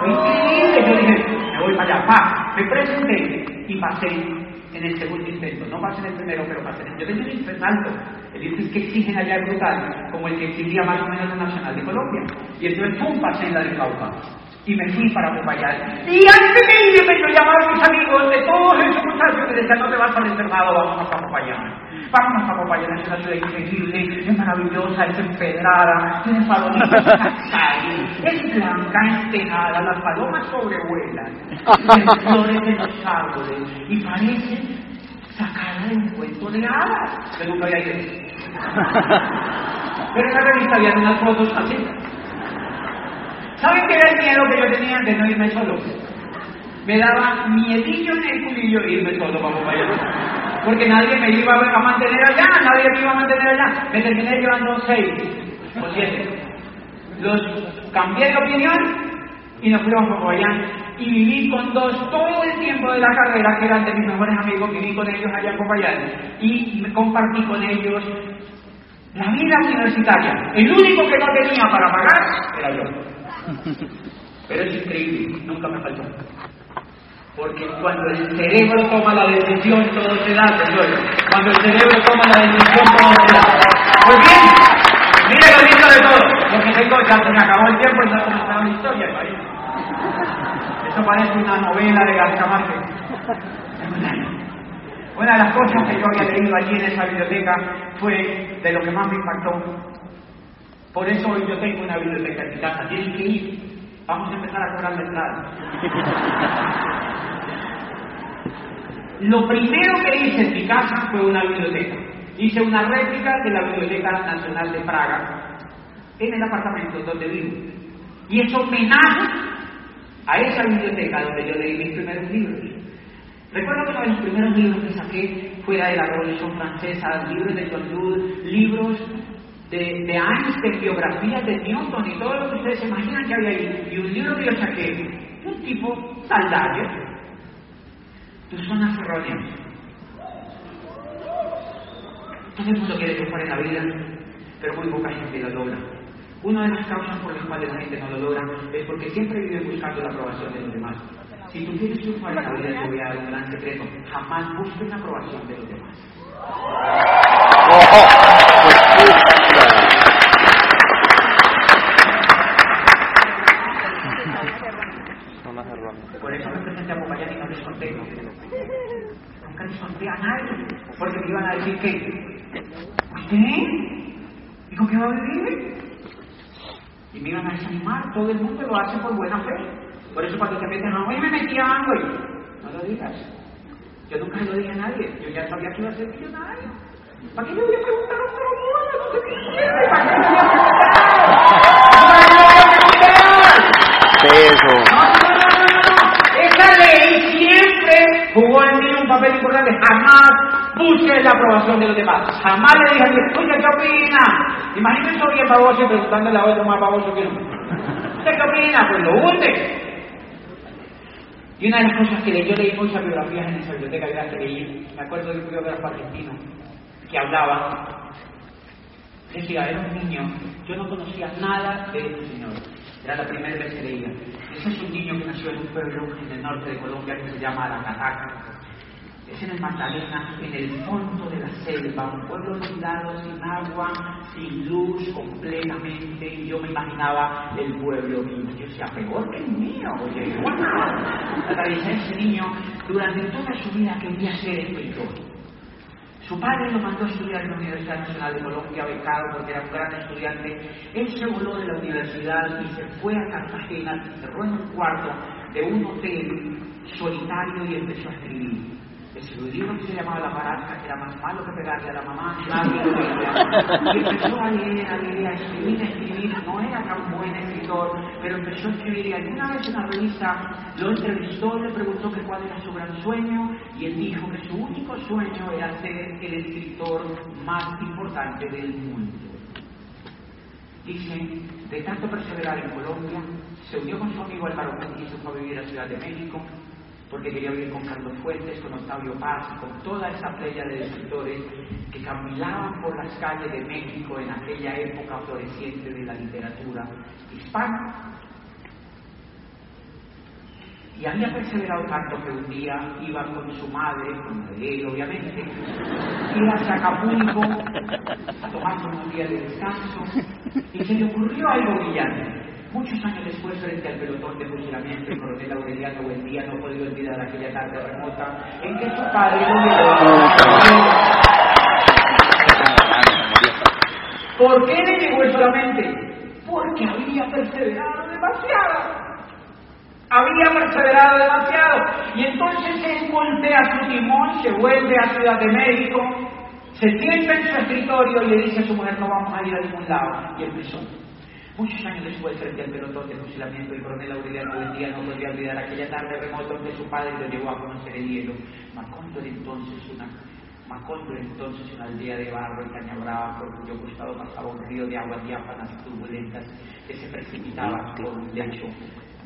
Fue increíble, yo dije, me voy para allá, pa, me presenté y pasé en el segundo intento. No pasé en el primero, pero pasé en el Yo tenía un índice alto. El índice que exigen allá es brutal, como el que exigía más o menos la Nacional de Colombia. Y entonces, pum, pasé en la de Cauca. Y me fui para Popayán. Y antes de irme, yo llamaba a mis amigos de todos esos muchachos que decían, no te vas para el internado, vamos a Popayán. Vamos a Popayán, es una ciudad increíble, es maravillosa, es empedrada, tiene palomitas ahí, es blanca, empejada, las palomas sobrevuelan, tiene flores de los árboles, y parece sacada de un cuento de hadas. Yo nunca había ido. Pero en la revista había unas fotos así. ¿Saben qué era el miedo que yo tenía de no irme solo? Me daba miedillo en el culillo irme solo para Popayán. porque nadie me iba a mantener allá, nadie me iba a mantener allá. Me terminé llevando seis o siete. Los cambié de opinión y nos fuimos a Popayán. Y viví con dos todo el tiempo de la carrera, que eran de mis mejores amigos, viví con ellos allá en Popayán. Y me compartí con ellos la vida universitaria. El único que no tenía para pagar era yo. Pero es increíble, nunca me faltó. Porque cuando el cerebro toma la decisión, todo se da, señores. Cuando el cerebro toma la decisión, todo se da. Pues bien, mire lo lindo de todo. Porque tengo, ya se me acabó el tiempo y no he la historia. Eso parece una novela de García Márquez. Una de las cosas que yo había leído allí en esa biblioteca fue de lo que más me impactó. Por eso hoy yo tengo una biblioteca en mi casa. Tienes que ir. Vamos a empezar a cobrar la entrada. Lo primero que hice en mi casa fue una biblioteca. Hice una réplica de la Biblioteca Nacional de Praga en el apartamento donde vivo. Y es homenaje a esa biblioteca donde yo leí mis primeros libros. Recuerdo que uno de los primeros libros que saqué fuera de la Revolución Francesa, libros de Lud, libros de, de Einstein, biografías de Newton y todo lo que ustedes se imaginan que había ahí. Y un libro que yo saqué, un tipo saldario, tus zonas erróneas. Todo el mundo quiere triunfar en la vida, pero muy poca gente lo logra. Una de las causas por las cuales la gente no lo logra es porque siempre vive buscando la aprobación de los demás. Si tú quieres triunfar en la vida, te voy a dar un gran secreto. Jamás busques la aprobación de los demás. Por eso me presenté a Popayán y no les conté. Conté a nadie. Porque me iban a decir que, ¿usted? ¿Y con qué va a vivir? Y me iban a desanimar. Todo el mundo lo hace por buena fe. Por eso cuando te meten hoy me metí a Amway. No lo digas. Yo nunca lo dije a nadie. Yo ya sabía que iba a ser millonario. ¿Para qué yo voy a preguntar a otro mundo? No sé qué quiere. ¿Para qué voy a preguntar? ¿Para qué yo voy a preguntar? Eso. No, no, no, no, no. Esa ley jugó en mí un papel importante. Jamás busques la aprobación de los demás. Jamás le dije a alguien, oye, ¿qué opina? Imagínense a alguien baboso y preguntándole a otro más baboso que uno. ¿Usted qué opina? Pues lo hunde. Y una de las cosas que yo leí muchas biografías en esa biblioteca que que leí, me acuerdo de un biógrafo argentino que hablaba, decía, era un niño, yo no conocía nada de este señor, era la primera vez que leía. Ese es un niño que nació en un pueblo en el norte de Colombia que se llama Aracataca. Es en el Magdalena, en el fondo de la selva, un pueblo olvidado, sin agua, sin luz, completamente. Y yo me imaginaba el pueblo mío. Yo decía, peor que el mío, oye, ¡guau! Atravesé ese niño durante toda su vida quería ser escritor. Su padre lo mandó a estudiar en la Universidad Nacional de Colombia, becado porque era un gran estudiante. Él se voló de la universidad y se fue a Cartagena, se cerró en un cuarto de un hotel solitario y empezó a escribir. Escribió libro que se llamaba La Baraja, que era más malo que pegarle a la mamá, lo. Y empezó a leer, a leer, a escribir, a escribir. No era tan buen escritor, pero empezó a escribir. Y alguna vez en una revista lo entrevistó, le preguntó que cuál era su gran sueño, y él dijo que su único sueño era ser el escritor más importante del mundo. Dice, de tanto perseverar en Colombia, se unió con su amigo Álvaro Muñiz y se fue a vivir a Ciudad de México, porque quería vivir con Carlos Fuentes, con Octavio Paz, con toda esa playa de escritores que caminaban por las calles de México en aquella época floreciente de la literatura hispana. Y había perseverado tanto que un día iba con su madre, con él obviamente, iba hacia Acapulco a tomarse un día de descanso y se le ocurrió algo brillante. Muchos años después, frente al pelotón de fusilamiento, el coronel Aureliano Buendía no podía olvidar aquella tarde remota en que su padre llevó ¿Por qué le llegó eso a la mente? Porque había perseverado demasiado. Había perseverado demasiado. Y entonces él voltea su timón, se vuelve a Ciudad de México, se sienta en su escritorio y le dice a su mujer, no vamos a ir a ningún lado. Y empezó. Muchos años después, frente al pelotón de fusilamiento, el coronel Aureliano Buendía no podía olvidar aquella tarde remota donde su padre lo llevó a conocer el hielo. Marcó entonces una Macondo entonces una aldea de barro y caña brava por cuyo costado pasaba un río de aguas diáfanas y turbulentas que se precipitaba por un lecho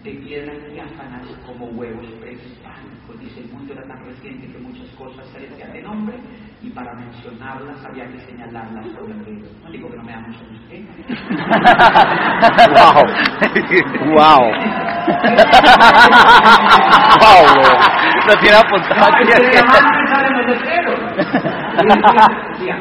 de piedras diáfanas como huevos prehispánicos. Dice, el mundo era tan reciente que muchas cosas se decían de nombre y para mencionarlas había que señalarlas sobre el río. No digo que no me da mucho usted. wow. wow. wow. Lo tiene apuntado. No, que. Decía,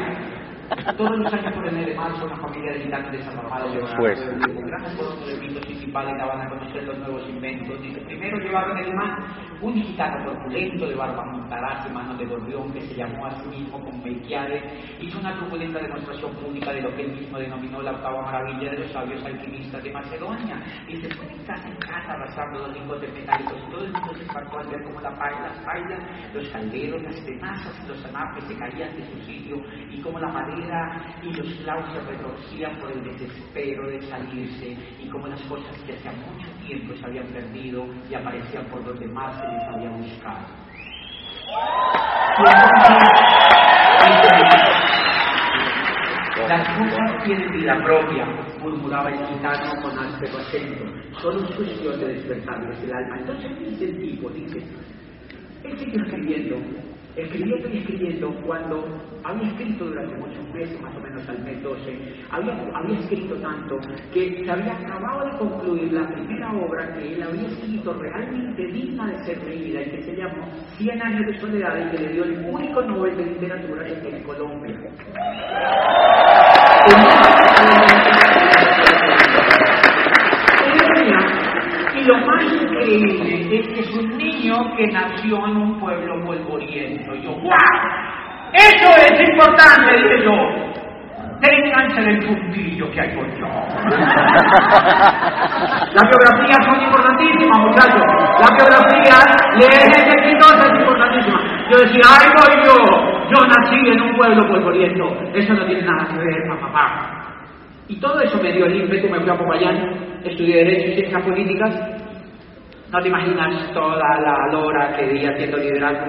todos los años por enero de marzo, una familia de desalmados llevaron Pues. de mitos y principales daban a conocer los nuevos inventos. Dice, primero llevaron el man un gitano corpulento de barba montaraz manos de gorrión que se llamó a sí mismo con Melquiades, hizo una turbulenta demostración pública de lo que él mismo denominó la octava maravilla de los sabios alquimistas de Macedonia. Dice, fue en casa en casa arrasando los lingotes metálicos y todo el mundo se espantó al ver cómo la paila, las pailas, los calderos, las tenazas los anapes se caían de su sitio y cómo la madera y los clavos se retorcían por el desespero de salirse y cómo las cosas que hacía mucho tiempo se habían perdido y aparecían por donde más se les había buscado. Las cosas tienen vida propia, murmuraba el gitano con áspero acento. Solo es cuestión de despertarles el alma. Entonces dice el tipo, dice, él siguió escribiendo, escribiendo y escribiendo cuando había escrito durante muchos meses, más o menos al mes 12, había, escrito tanto que se había acabado de concluir la primera obra que él había escrito realmente digna de ser leída y que se llamó Cien años de soledad y que le dio el único Nobel de literatura en Colombia. Y lo más increíble es que es un que nació en un pueblo polvoriento. Yo, ¡guau! Eso es importante, dije yo. Ténganse del puntillo que hay con yo. Las biografías son importantísimas, muchachos. Las biografías, leer gente exitosa es importantísima. Yo decía, ay, voy yo. Yo nací en un pueblo polvoriento. Eso no tiene nada que ver, papá. Y todo eso me dio el ímpetu, me fui a Popayán, estudié Derecho y Ciencias Políticas. No te imaginas toda la lora que di haciendo liderazgo.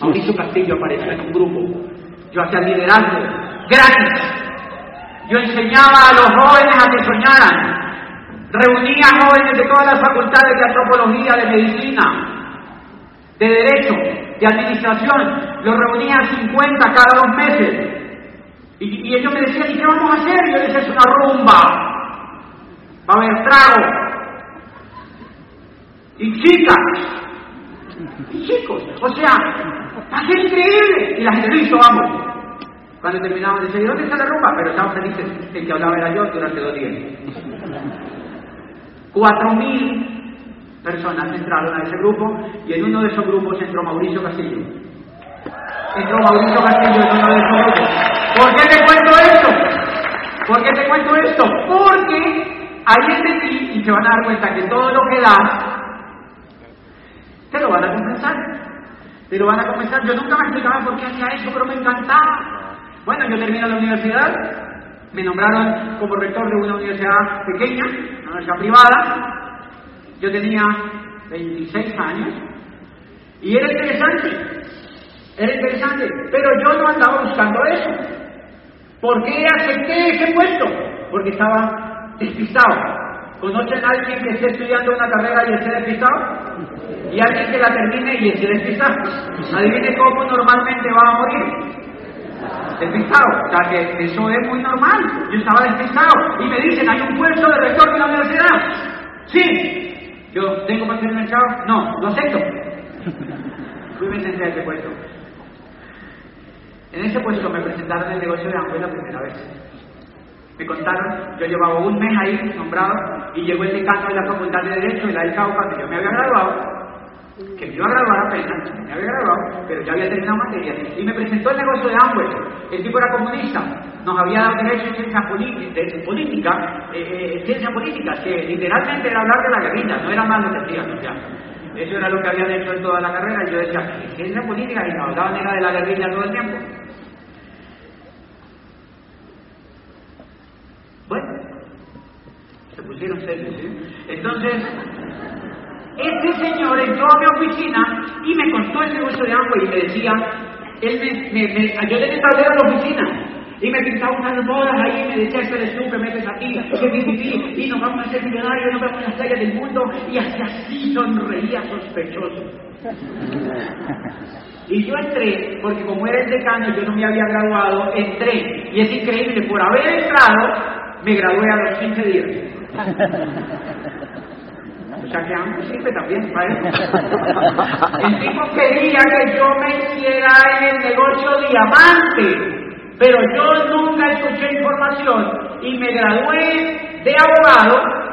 Mauricio Castillo apareció en un grupo. Yo hacía liderazgo gratis. Yo enseñaba a los jóvenes a que soñaran. Reunía jóvenes de todas las facultades de antropología, de medicina, de derecho, de administración. Los reunía a 50 cada dos meses. Y, ellos me decían, ¿y qué vamos a hacer? Yo les decía, es una rumba. Va a haber trago. Y chicas. Y chicos. O sea, va a ser increíble. Y la gente listo, vamos. Cuando terminamos, decía, ¿y dónde está la rumba? Pero estaban felices. El que hablaba era yo durante dos días. Cuatro mil personas entraron a ese grupo y en uno de esos grupos entró Mauricio Castillo. Entró Mauricio Castillo en uno de esos grupos. ¿Por qué te cuento esto? ¿Por qué te cuento esto? Porque ahí entendí y se van a dar cuenta que todo lo que das, te lo van a compensar. Te lo van a compensar. Yo nunca me explicaba por qué hacía eso, pero me encantaba. Bueno, yo terminé la universidad, me nombraron como rector de una universidad pequeña, una universidad privada. Yo tenía 26 años y era interesante. Era interesante, pero yo no andaba buscando eso. ¿Por qué acepté ese puesto? Porque estaba despistado. ¿Conocen a alguien que esté estudiando una carrera y esté despistado? ¿Y alguien que la termine y esté despistado? Adivine cómo normalmente va a morir. Despistado. O sea que eso es muy normal. Yo estaba despistado. Y me dicen, hay un puesto de rector de la universidad. Sí. Yo, ¿tengo para ser mercado? No, lo acepto. Fui me senté a ese puesto. En ese puesto me presentaron el negocio de Amway la primera vez. Me contaron, yo llevaba un mes ahí nombrado y llegó el decano de la Facultad de Derecho y la del que yo me había graduado, que me iba a graduar apenas, me había graduado, pero ya había terminado materia, y me presentó el negocio de Amway. El tipo era comunista, nos había dado derecho en ciencia política, eh, eh, ciencia política, que literalmente era hablar de la guerrilla, no era más lo que hacían, o eso era lo que habían hecho en toda la carrera, y yo decía, ciencia política, y nos hablaban era de la guerrilla todo el tiempo. Bueno, se pusieron serios, ¿sí? Entonces, este señor entró a mi oficina y me contó el negocio de agua y me decía, él me, me, me, yo tenía tablero en la oficina. Y me pintaba unas bodas ahí y me decía, este eres tú, que metes aquí, que viví, y nos vamos a hacer millonarios, nos vamos a las del mundo. Y así, así sonreía sospechoso. Y yo entré, porque como era el decano, yo no me había graduado, entré. Y es increíble, por haber entrado, me gradué a los 15 días. O sea que ambos sirve también para eso. El tipo quería que yo me hiciera en el negocio diamante. Pero yo nunca escuché información y me gradué de abogado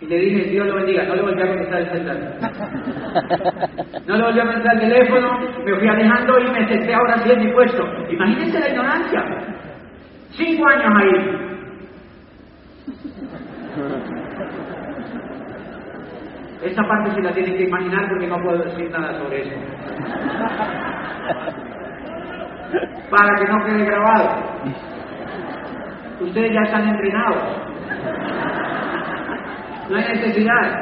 y le dije, Dios lo bendiga, no le volví a contestar el celular. No le volví a contestar el teléfono, me fui alejando y me senté ahora sí en mi puesto. Imagínense la ignorancia. Cinco años ahí. Esta parte se la tienen que imaginar porque no puedo decir nada sobre eso para que no quede grabado. Ustedes ya están entrenados. No hay necesidad.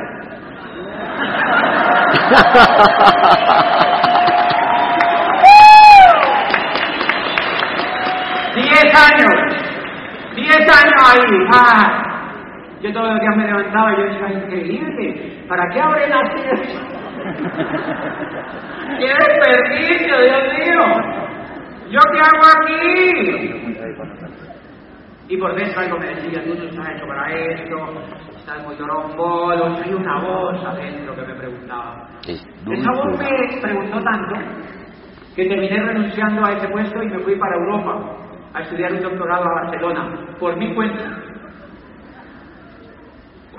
Diez años. Diez años ahí. Ah. Yo todos los días me levantaba y yo decía, increíble. ¿Para qué abre la ¡Qué desperdicio, Dios mío! ¿Yo qué hago aquí? Y por dentro algo me decía, tú no estás hecho para esto, estás muy trombolo, hay una voz adentro que me preguntaba. Esa voz me preguntó tanto que terminé renunciando a ese puesto y me fui para Europa a estudiar un doctorado a Barcelona, por mi cuenta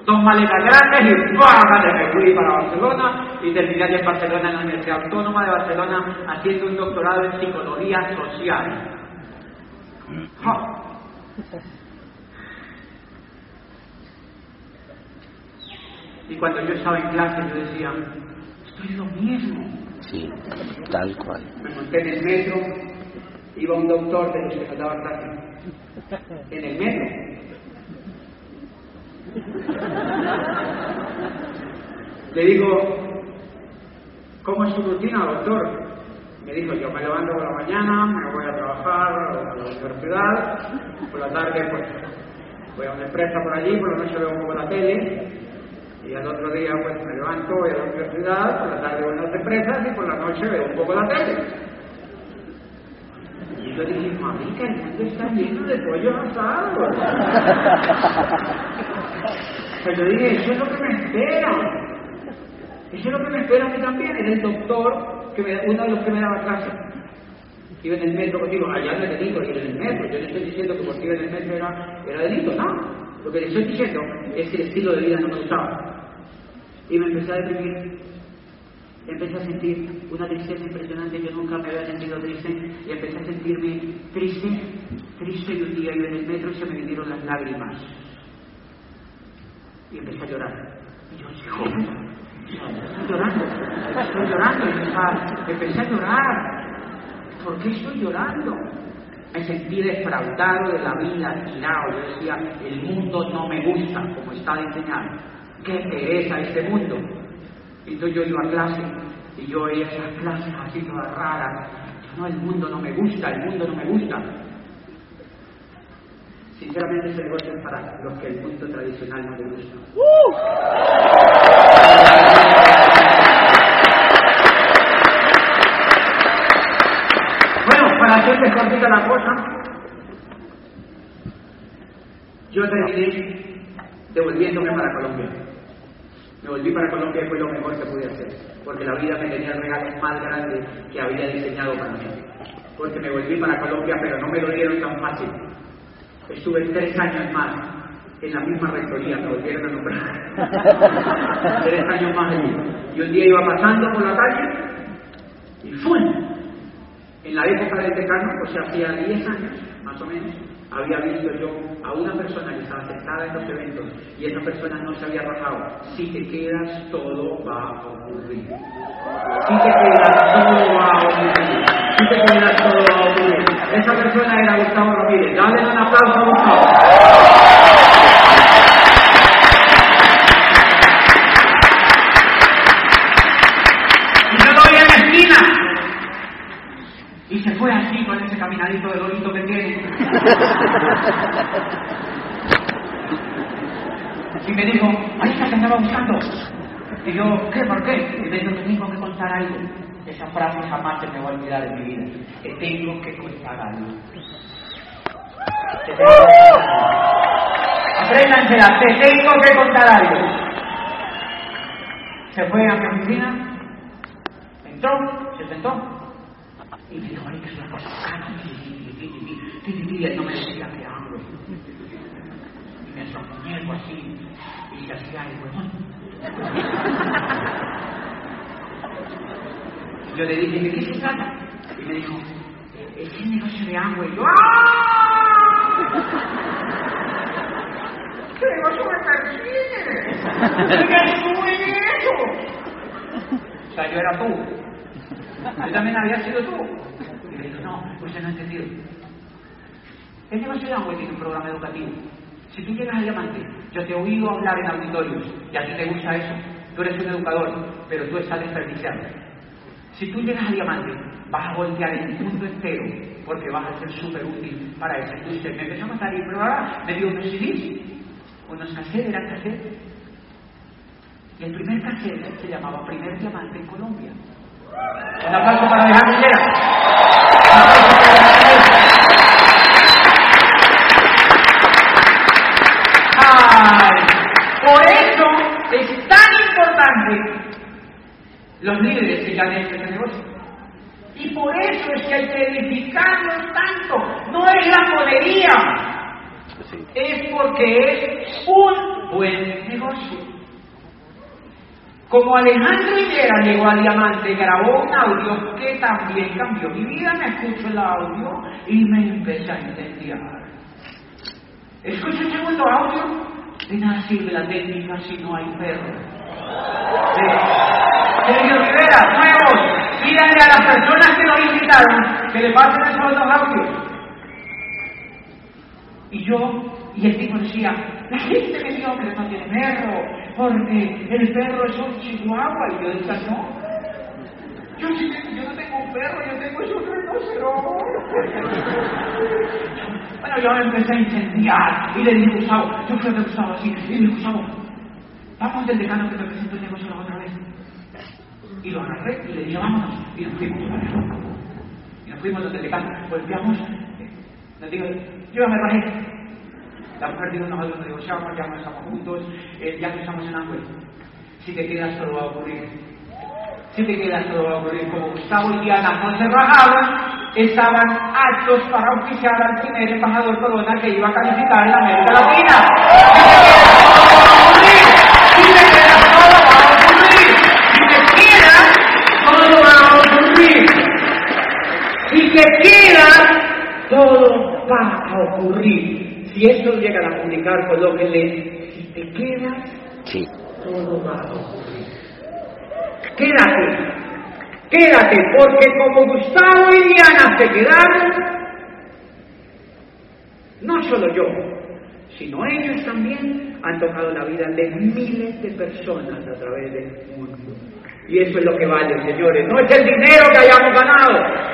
dos maletas grandes y ¡pam! me fui para Barcelona y terminé en Barcelona en la Universidad Autónoma de Barcelona haciendo un doctorado en psicología social. Y cuando yo estaba en clase yo decía, esto es lo mismo. Sí, tal cual. Me monté en el metro, iba un doctor de los que me daba clase. En el metro, le digo, ¿cómo es su rutina, doctor? Me dijo, yo me levanto por la mañana, me voy a trabajar a la universidad, por la tarde pues voy a una empresa por allí, por la noche veo un poco la tele, y al otro día pues me levanto, voy a la universidad, por la tarde voy a las empresas y por la noche veo un poco la tele. Y yo dije, que el mundo está lleno de pollo asado. Pero dije, eso es lo que me espera. Eso es lo que me espera a mí también. Era el doctor, que uno de los que me daba clase. Iba en el metro contigo, allá no es delito ir en el metro. Yo le estoy diciendo que porque iba en el metro era, era delito, no. Lo que le estoy diciendo es que el estilo de vida no me gustaba. Y me empecé a deprimir. Empecé a sentir una tristeza impresionante. Yo nunca me había sentido triste. Y empecé a sentirme triste, triste. Y un día iba en el metro y se me vinieron las lágrimas y empecé a llorar. Y yo, hijo, estoy llorando, estoy llorando. Y empecé a llorar. ¿Por qué estoy llorando? Me sentí defraudado de la vida, tirado. Yo decía, el mundo no me gusta como está diseñado. ¿Qué pereza este mundo? Entonces yo iba a clase y yo veía esas clases así todas raras. No, el mundo no me gusta, el mundo no me gusta. Sinceramente ese negocio es para los que el mundo tradicional no le gusta. Bueno, para hacerles cortita la cosa, yo terminé devolviéndome para Colombia. Me volví para Colombia y fue lo mejor que pude hacer, porque la vida me tenía el regalo más grande que había diseñado para mí. Porque me volví para Colombia, pero no me lo dieron tan fácil Estuve tres años más en la misma rectoría, me volvieron a nombrar. tres años más allí. Y un día iba pasando por la calle y ¡fum! En la época del decano, sea, hacía diez años más o menos, había visto yo a una persona que estaba sentada en los eventos y esa persona no se había rajado. Si te quedas, todo va a ocurrir. Si te quedas, todo va a ocurrir. Si te quedas, todo va a ocurrir. Esa persona era Gustavo Ramírez. Dale un aplauso a Gustavo. Y yo doy en esquina. Y se fue así con ese caminadito de lorito que tiene. Y me dijo, ahí está que andaba buscando. Y yo, ¿qué? ¿Por qué? Y me dijo, te tengo que contar algo. Esa frase jamás se me va a olvidar en mi vida. Te tengo que contar algo. Te tengo que contar algo. Apréndansela, te tengo que contar algo. Se fue a mi oficina, entró, se sentó, y me dijo, ay, que es una cosa bacana, y no me decía que hambre. Y me sonrió así, y se hacía el huevón. Yo le dije, ¿de qué se trata? Y me dijo, es el negocio de agua. Y yo, ¡ah! ¿Qué negocio me persigue? ¿Qué estuve en eso? O sea, yo era tú. Yo también había sido tú. Y me dijo, no, usted no ha entendido. El negocio de agua tiene un programa educativo. Si tú llegas a diamante, yo te he oído hablar en auditorios y a ti te gusta eso. Tú eres un educador, pero tú estás desperdiciando. Si tú llegas a diamante, vas a voltear el mundo entero porque vas a ser súper útil para eso. Entonces me empezó a salir, pero ahora me dio unos CDs, unos cassettes, eran cassettes. Y el primer cassette se llamaba Primer Diamante en Colombia. Un aplauso para Alejandro Higuera. Un aplauso para Alejandro Ay, por eso es tan importante los líderes que ya han hecho ese negocio. Y por eso es que hay que tanto. No es la podería, Sí. es porque es un buen negocio. Como Alejandro Higuera llegó a Diamante, grabó un audio que también cambió mi vida. Me escucho el audio y me empecé a incendiar. Escucha el segundo audio. De nada sirve la técnica si no hay perro. De Sergio Rivera, nuevos. Pídanle a las personas que nos invitaron que le pasen esos dos audios. Y yo, y el tipo decía, la gente me dijo que no tiene perro, porque el perro es un chihuahua. Y yo decía, no, yo, sí yo no tengo un perro, yo tengo es un rinoceronte. bueno, yo empecé a incendiar y le dije, Gustavo, yo creo que Gustavo así, y le dije, Gustavo, vamos del decano que me presentó el negocio otra vez. Y lo agarré y le dije, vámonos, y nos fuimos. Y nos fuimos donde el decano, volteamos, le digo, yo ya me rajé. La mujer dijo, no, nos negociamos, ya no estamos juntos, eh, ya no estamos en Angüe. Si te quedas, todo va a ocurrir. Si te quedas, todo va a ocurrir. Como Gustavo y Diana no se rajaban, estaban aptos para oficiar al primer embajador corona que iba a calificar en América Latina. Si te quedas, todo va a ocurrir. Si esto llegan a publicar, colóquenle, si te quedas, Sí. todo va a ocurrir. Quédate, quédate, porque como Gustavo y Diana se quedaron, no solo yo, sino ellos también han tocado la vida de miles de personas a través del mundo. Y eso es lo que vale, señores. No es el dinero que hayamos ganado,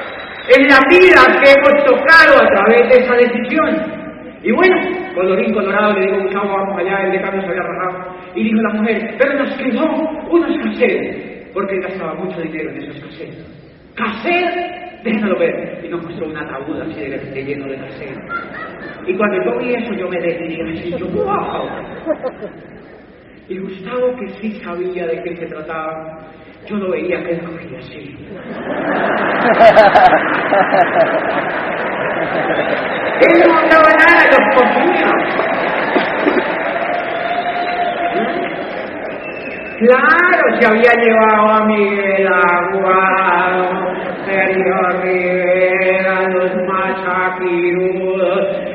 es la vida que hemos tocado a través de esa decisión. Y bueno, colorín colorado, le digo, Gustavo, vamos allá, el decano se había rajado. Y dijo la mujer, pero nos quedó unos caseros, porque él gastaba mucho dinero en esos caseros. ¿Caser? Déjenlo ver. Y nos mostró un ataúd así de, de lleno de caseros. Y cuando yo vi eso, yo me decidí yo, wow. Y Gustavo, que sí sabía de qué se trataba, yo lo veía que él cogía así. Él no hablaba nada, los cogía. Claro, se había llevado a Miguel Aguado, Sergio Rivera, los machaquirudos.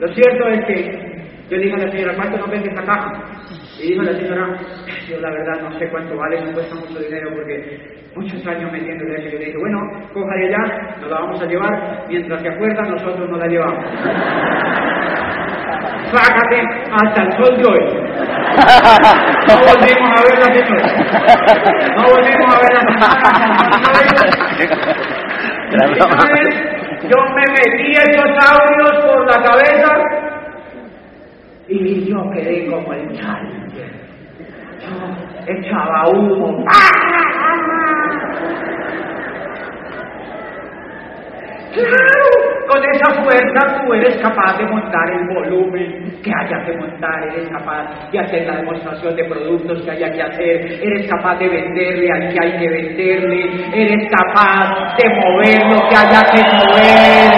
Lo cierto es que yo dije a la señora, ¿cuánto nos vende esta caja? Y dijo la señora, yo la verdad no sé cuánto vale, no cuesta mucho dinero porque muchos años metiéndole eso. Yo le dije, bueno, cójale ya, nos la vamos a llevar, mientras se acuerdan nosotros nos la llevamos. sácate hasta el sol de hoy. No volvimos a ver la señora. No volvimos a ver la señora. Entonces, yo me metí esos audios por la cabeza y yo quedé como el challenger. Yo echaba humo. Claro, con esa fuerza tú eres capaz de montar el volumen que haya que montar, eres capaz de hacer la demostración de productos que haya que hacer, eres capaz de venderle al que hay que venderle, eres capaz de mover lo que haya que mover,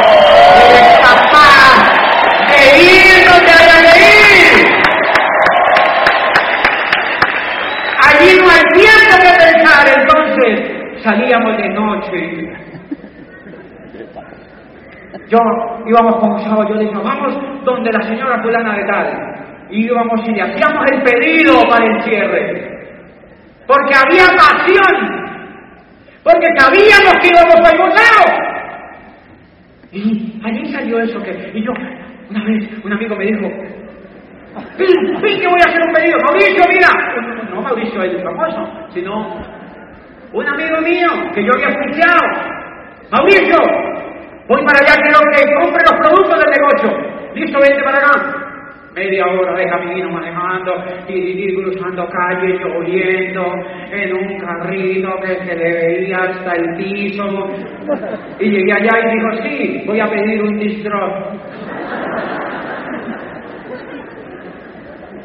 eres capaz de ir donde haya que ir. Allí no hay tiempo que pensar, entonces salíamos de noche yo íbamos con sábado, yo le dije, vamos donde la señora fulana de tal. Y íbamos y le hacíamos el pedido para el cierre. Porque había pasión. Porque sabíamos que íbamos a algún Y allí salió eso que. Y yo, una vez, un amigo me dijo, ¡Pin, que voy a hacer un pedido! ¡Mauricio, mira! No Mauricio el famoso, sino un amigo mío que yo había escuchado. ¡Mauricio! Voy para allá, quiero que compre los productos del negocio. Listo, vente para acá. Media hora de camino manejando y, y, cruzando calles, lloviendo, en un carrito que se le veía hasta el piso. Y llegué allá y dijo, sí, voy a pedir un distro.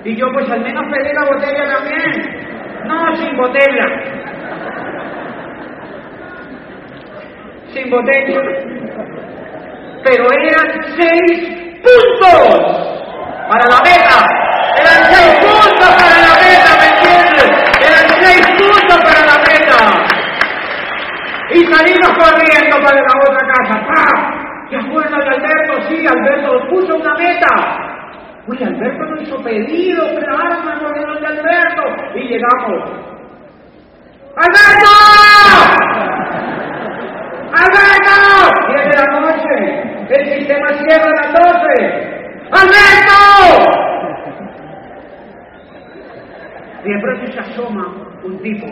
Y yo pues al menos pedí la botella también. No, sin botella. Sin botella pero eran seis puntos para la meta. Eran seis puntos para la meta, ¿me entiendes? Eran seis puntos para la meta. Y salimos corriendo para la otra casa. ¡Pah! ¿Te acuerdas de Alberto? Sí, Alberto puso una meta. Uy, Alberto no hizo pedido, claro, me acordé de Alberto. Y llegamos. ¡Alberto! ¡Alberto! Diez de la noche. El sistema cierra a las 12. ¡Alberto! Y de pronto se asoma un tipo.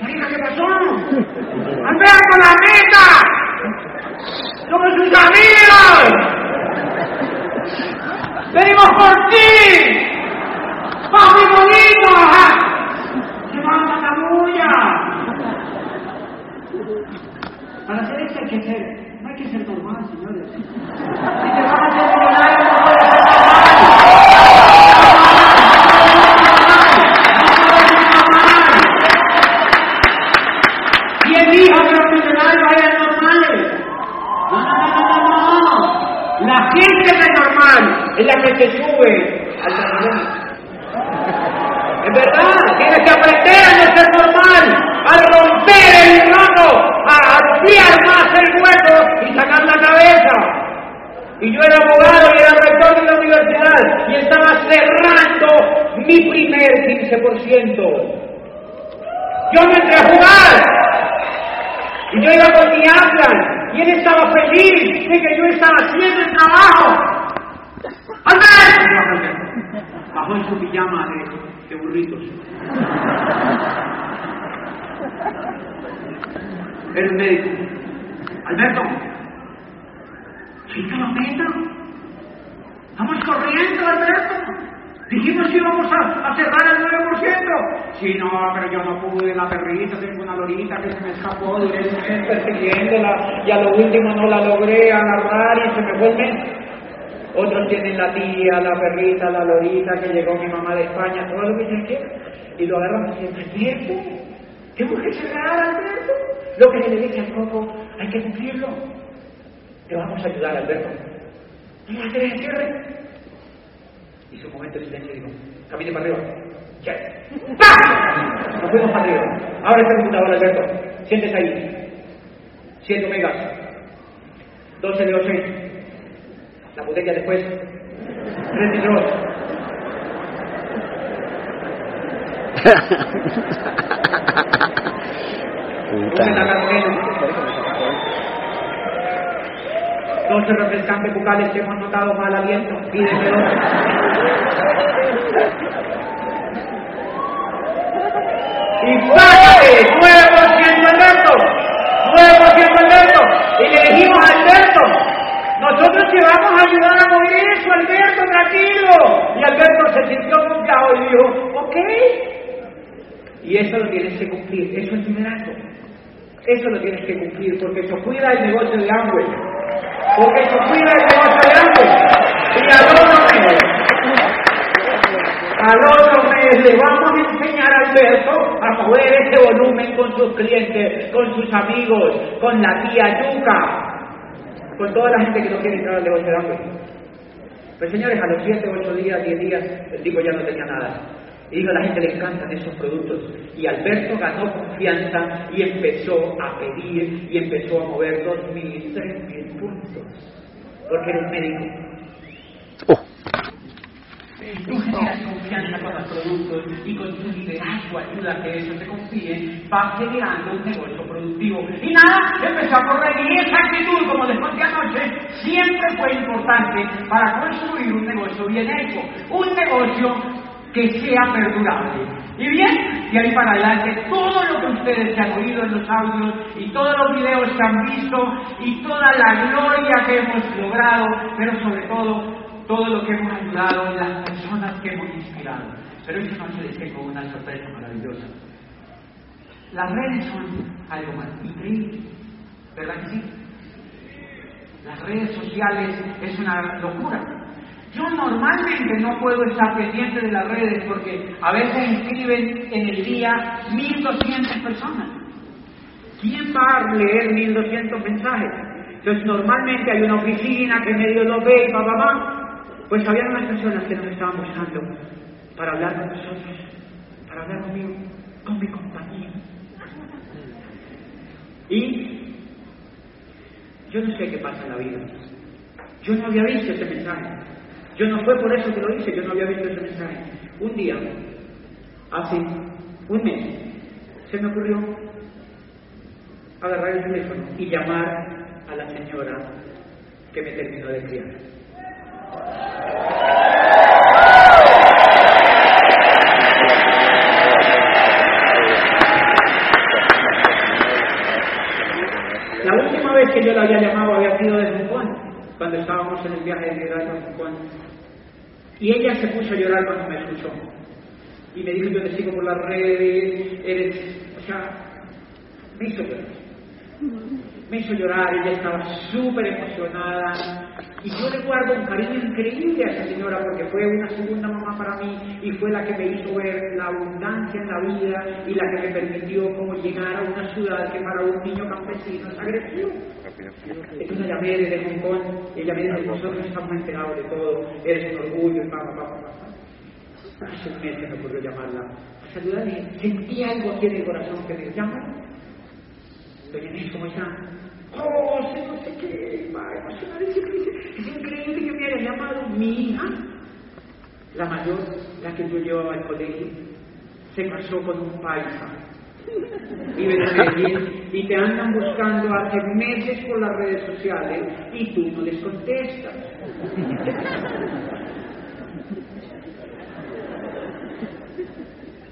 Marica, ¿qué pasó? ¡Alberto, la meta! ¡Somos sus amigos! ¡Venimos por ti! ¡Papi bonito! ¡Levanta la bulla! Para hacer esto hay que ser hay que ser normal, señores. Si te vas a hacer millonario, no puedes ser normal. ¿Quién dijo que los millonarios eran normales? No, no, no, no, no. La gente es normal es la que se sube al trabajo. Es verdad, tienes que aprender a no ser normal, a romper el rato, a ampliar más el hueco y sacar la cabeza. Y yo era abogado y era rector de la universidad y estaba cerrando mi primer 15%. Yo me entré a jugar y yo iba con mi Atlas y él estaba feliz de que yo estaba haciendo el trabajo. ¡Andrés! Bajó en su pijama de, de burritos. Era un médico. Alberto, ¿sí la meta? Estamos corriendo, Alberto. Dijimos que íbamos a, cerrar el 9%. Sí, no, pero yo no pude, la perrita, tengo una lorita que se me escapó, duré un mes persiguiéndola y a lo último no la logré agarrar y se me fue el mes. Otros tienen la tía, la perrita, la lorita que llegó mi mamá de España, todo lo que yo quiero. Y lo agarran y dicen, ¿Alberto? ¿Tengo que cerrar, Alberto? Lo que se le dice al coco, hay que cumplirlo. Te vamos a ayudar, Alberto. ¿No vas a hacer el cierre? Hizo un momento de silencio y dijo, camine para arriba. ¿Qué? ¡Pah! Nos fuimos para arriba. Abre esta computadora, Alberto. Siéntese ahí. 100 megas. 12 de 8. La botella después. 32. Puta. Todos los refrescantes bucales que hemos notado mal aliento, pídemelo. Y sácate, nuevo siendo Alberto, nuevo siendo Alberto. Y le dijimos a Alberto, nosotros te vamos a ayudar a mover eso, Alberto, tranquilo. Y Alberto se sintió confiado y dijo, ok. Y eso lo tienes que cumplir, eso es liderazgo. Eso lo tienes que cumplir, porque eso cuida el negocio de Amway. Porque eso cuida el negocio de Amway. Y al otro mes, al otro mes le vamos a enseñar a Alberto a mover ese volumen con sus clientes, con sus amigos, con la tía Yuca, con toda la gente que no quiere entrar al negocio de Amway. Pues señores, a los 7, 8 días, 10 días, el tipo ya no tenía nada. Y digo, a la gente le encantan esos productos. Y Alberto ganó confianza y empezó a pedir y empezó a mover 2.000, 3.000 puntos. Porque era un médico. Oh. Tú generas confianza con los productos y con tu liderazgo ayuda a que eso te confíe, vas generando un negocio productivo. Y nada, empezó a correr y esa actitud, como les conté anoche, siempre fue importante para construir un negocio bien hecho. Un negocio que sea perdurable. Y bien, de ahí para adelante, todo lo que ustedes se han oído en los audios y todos los videos que han visto y toda la gloria que hemos logrado, pero sobre todo todo lo que hemos ayudado en las personas que hemos inspirado. Pero eso no se les con una sorpresa maravillosa. Las redes son algo más increíble, ¿verdad que sí? Las redes sociales es una locura. Yo normalmente no puedo estar pendiente de las redes porque a veces inscriben en el día 1200 personas. ¿Quién va a leer 1200 mensajes? Entonces normalmente hay una oficina que medio lo ve y papá, papá. Pues había unas personas que nos estaban buscando para hablar con nosotros, para hablar conmigo, con mi compañía. Y yo no sé qué pasa en la vida. Yo no había visto ese mensaje. Yo no fue por eso que lo hice, yo no había visto ese mensaje. Un día, hace un mes, se me ocurrió agarrar el teléfono y llamar a la señora que me terminó de criar. La última vez que yo la había llamado había sido de Hong Kong, cuando estábamos en el viaje de a Hong Kong. Y ella se puso a llorar cuando me escuchó. Y me dijo, yo te sigo por las redes, eres... O sea, me hizo llorar. Me hizo llorar, ella estaba súper emocionada. Y yo le guardo un cariño increíble a esa señora porque fue una segunda mamá para mí y fue la que me hizo ver la abundancia en la vida y la que me permitió como llegar a una ciudad que para un niño campesino es agresivo. Entonces la llamé desde Hong Kong ella me dijo, nosotros estamos enterados de todo, eres un orgullo y papá, papá, papá. Hace un mes llamarla saludarle, sentí algo aquí en el corazón que me llámala. Doña Inés, ¿cómo está? Oh, no sé qué, va. Es increíble que me haya llamado mi hija, la mayor, la que yo llevaba al colegio, se casó con un paisa. Medellín y te andan buscando hace meses por las redes sociales y tú no les contestas.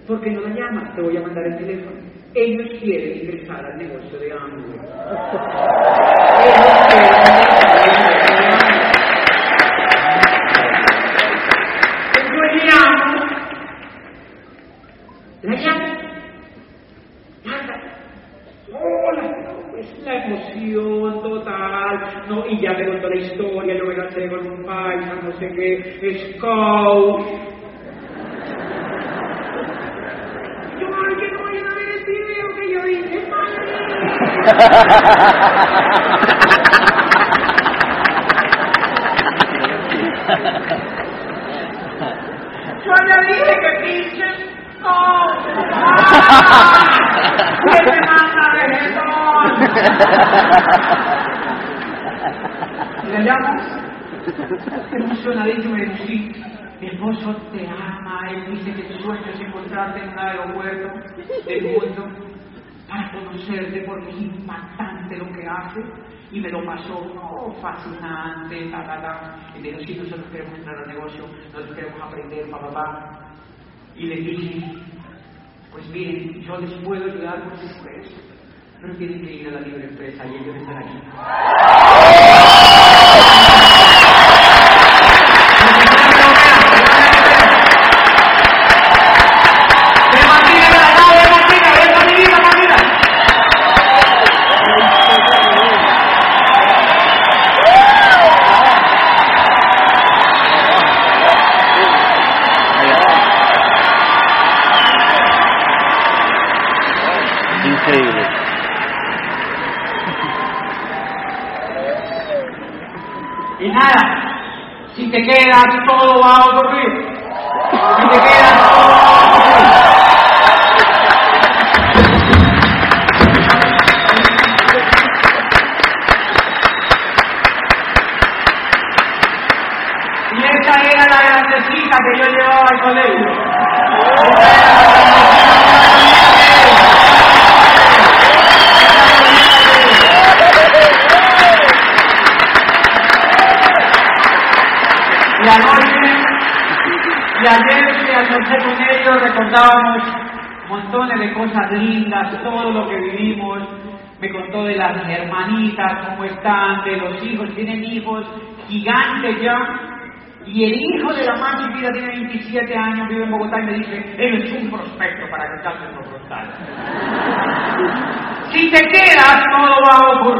¿Por qué no la llamas? Te voy a mandar el teléfono. Ellos quieren ingresar al negocio de nada. Hola, es la emoción total, ¿no? Y ya me contó la historia, yo me casé con un paisa, no sé qué, scout. Yo, ay, que no vayan a ver el video que yo hice, dije que pinches no. ¡Que me! Y le llamo, emocionadísimo, digo, sí, mi esposo te ama, él dice que tu sueño es encontrarte en un aeropuerto del mundo. Para conocerte porque es impactante lo que hace y me lo pasó, oh, fascinante. Y me dijo, sí, nosotros queremos entrar al negocio, nosotros queremos aprender, papá, papá. Y le dije, pues miren, yo les puedo ayudar por supuesto, pero tienen que ir a la libre empresa y ellos están allí. Y me dice, él es un prospecto para que salga en frontal. Si te quedas, todo va a ocurrir.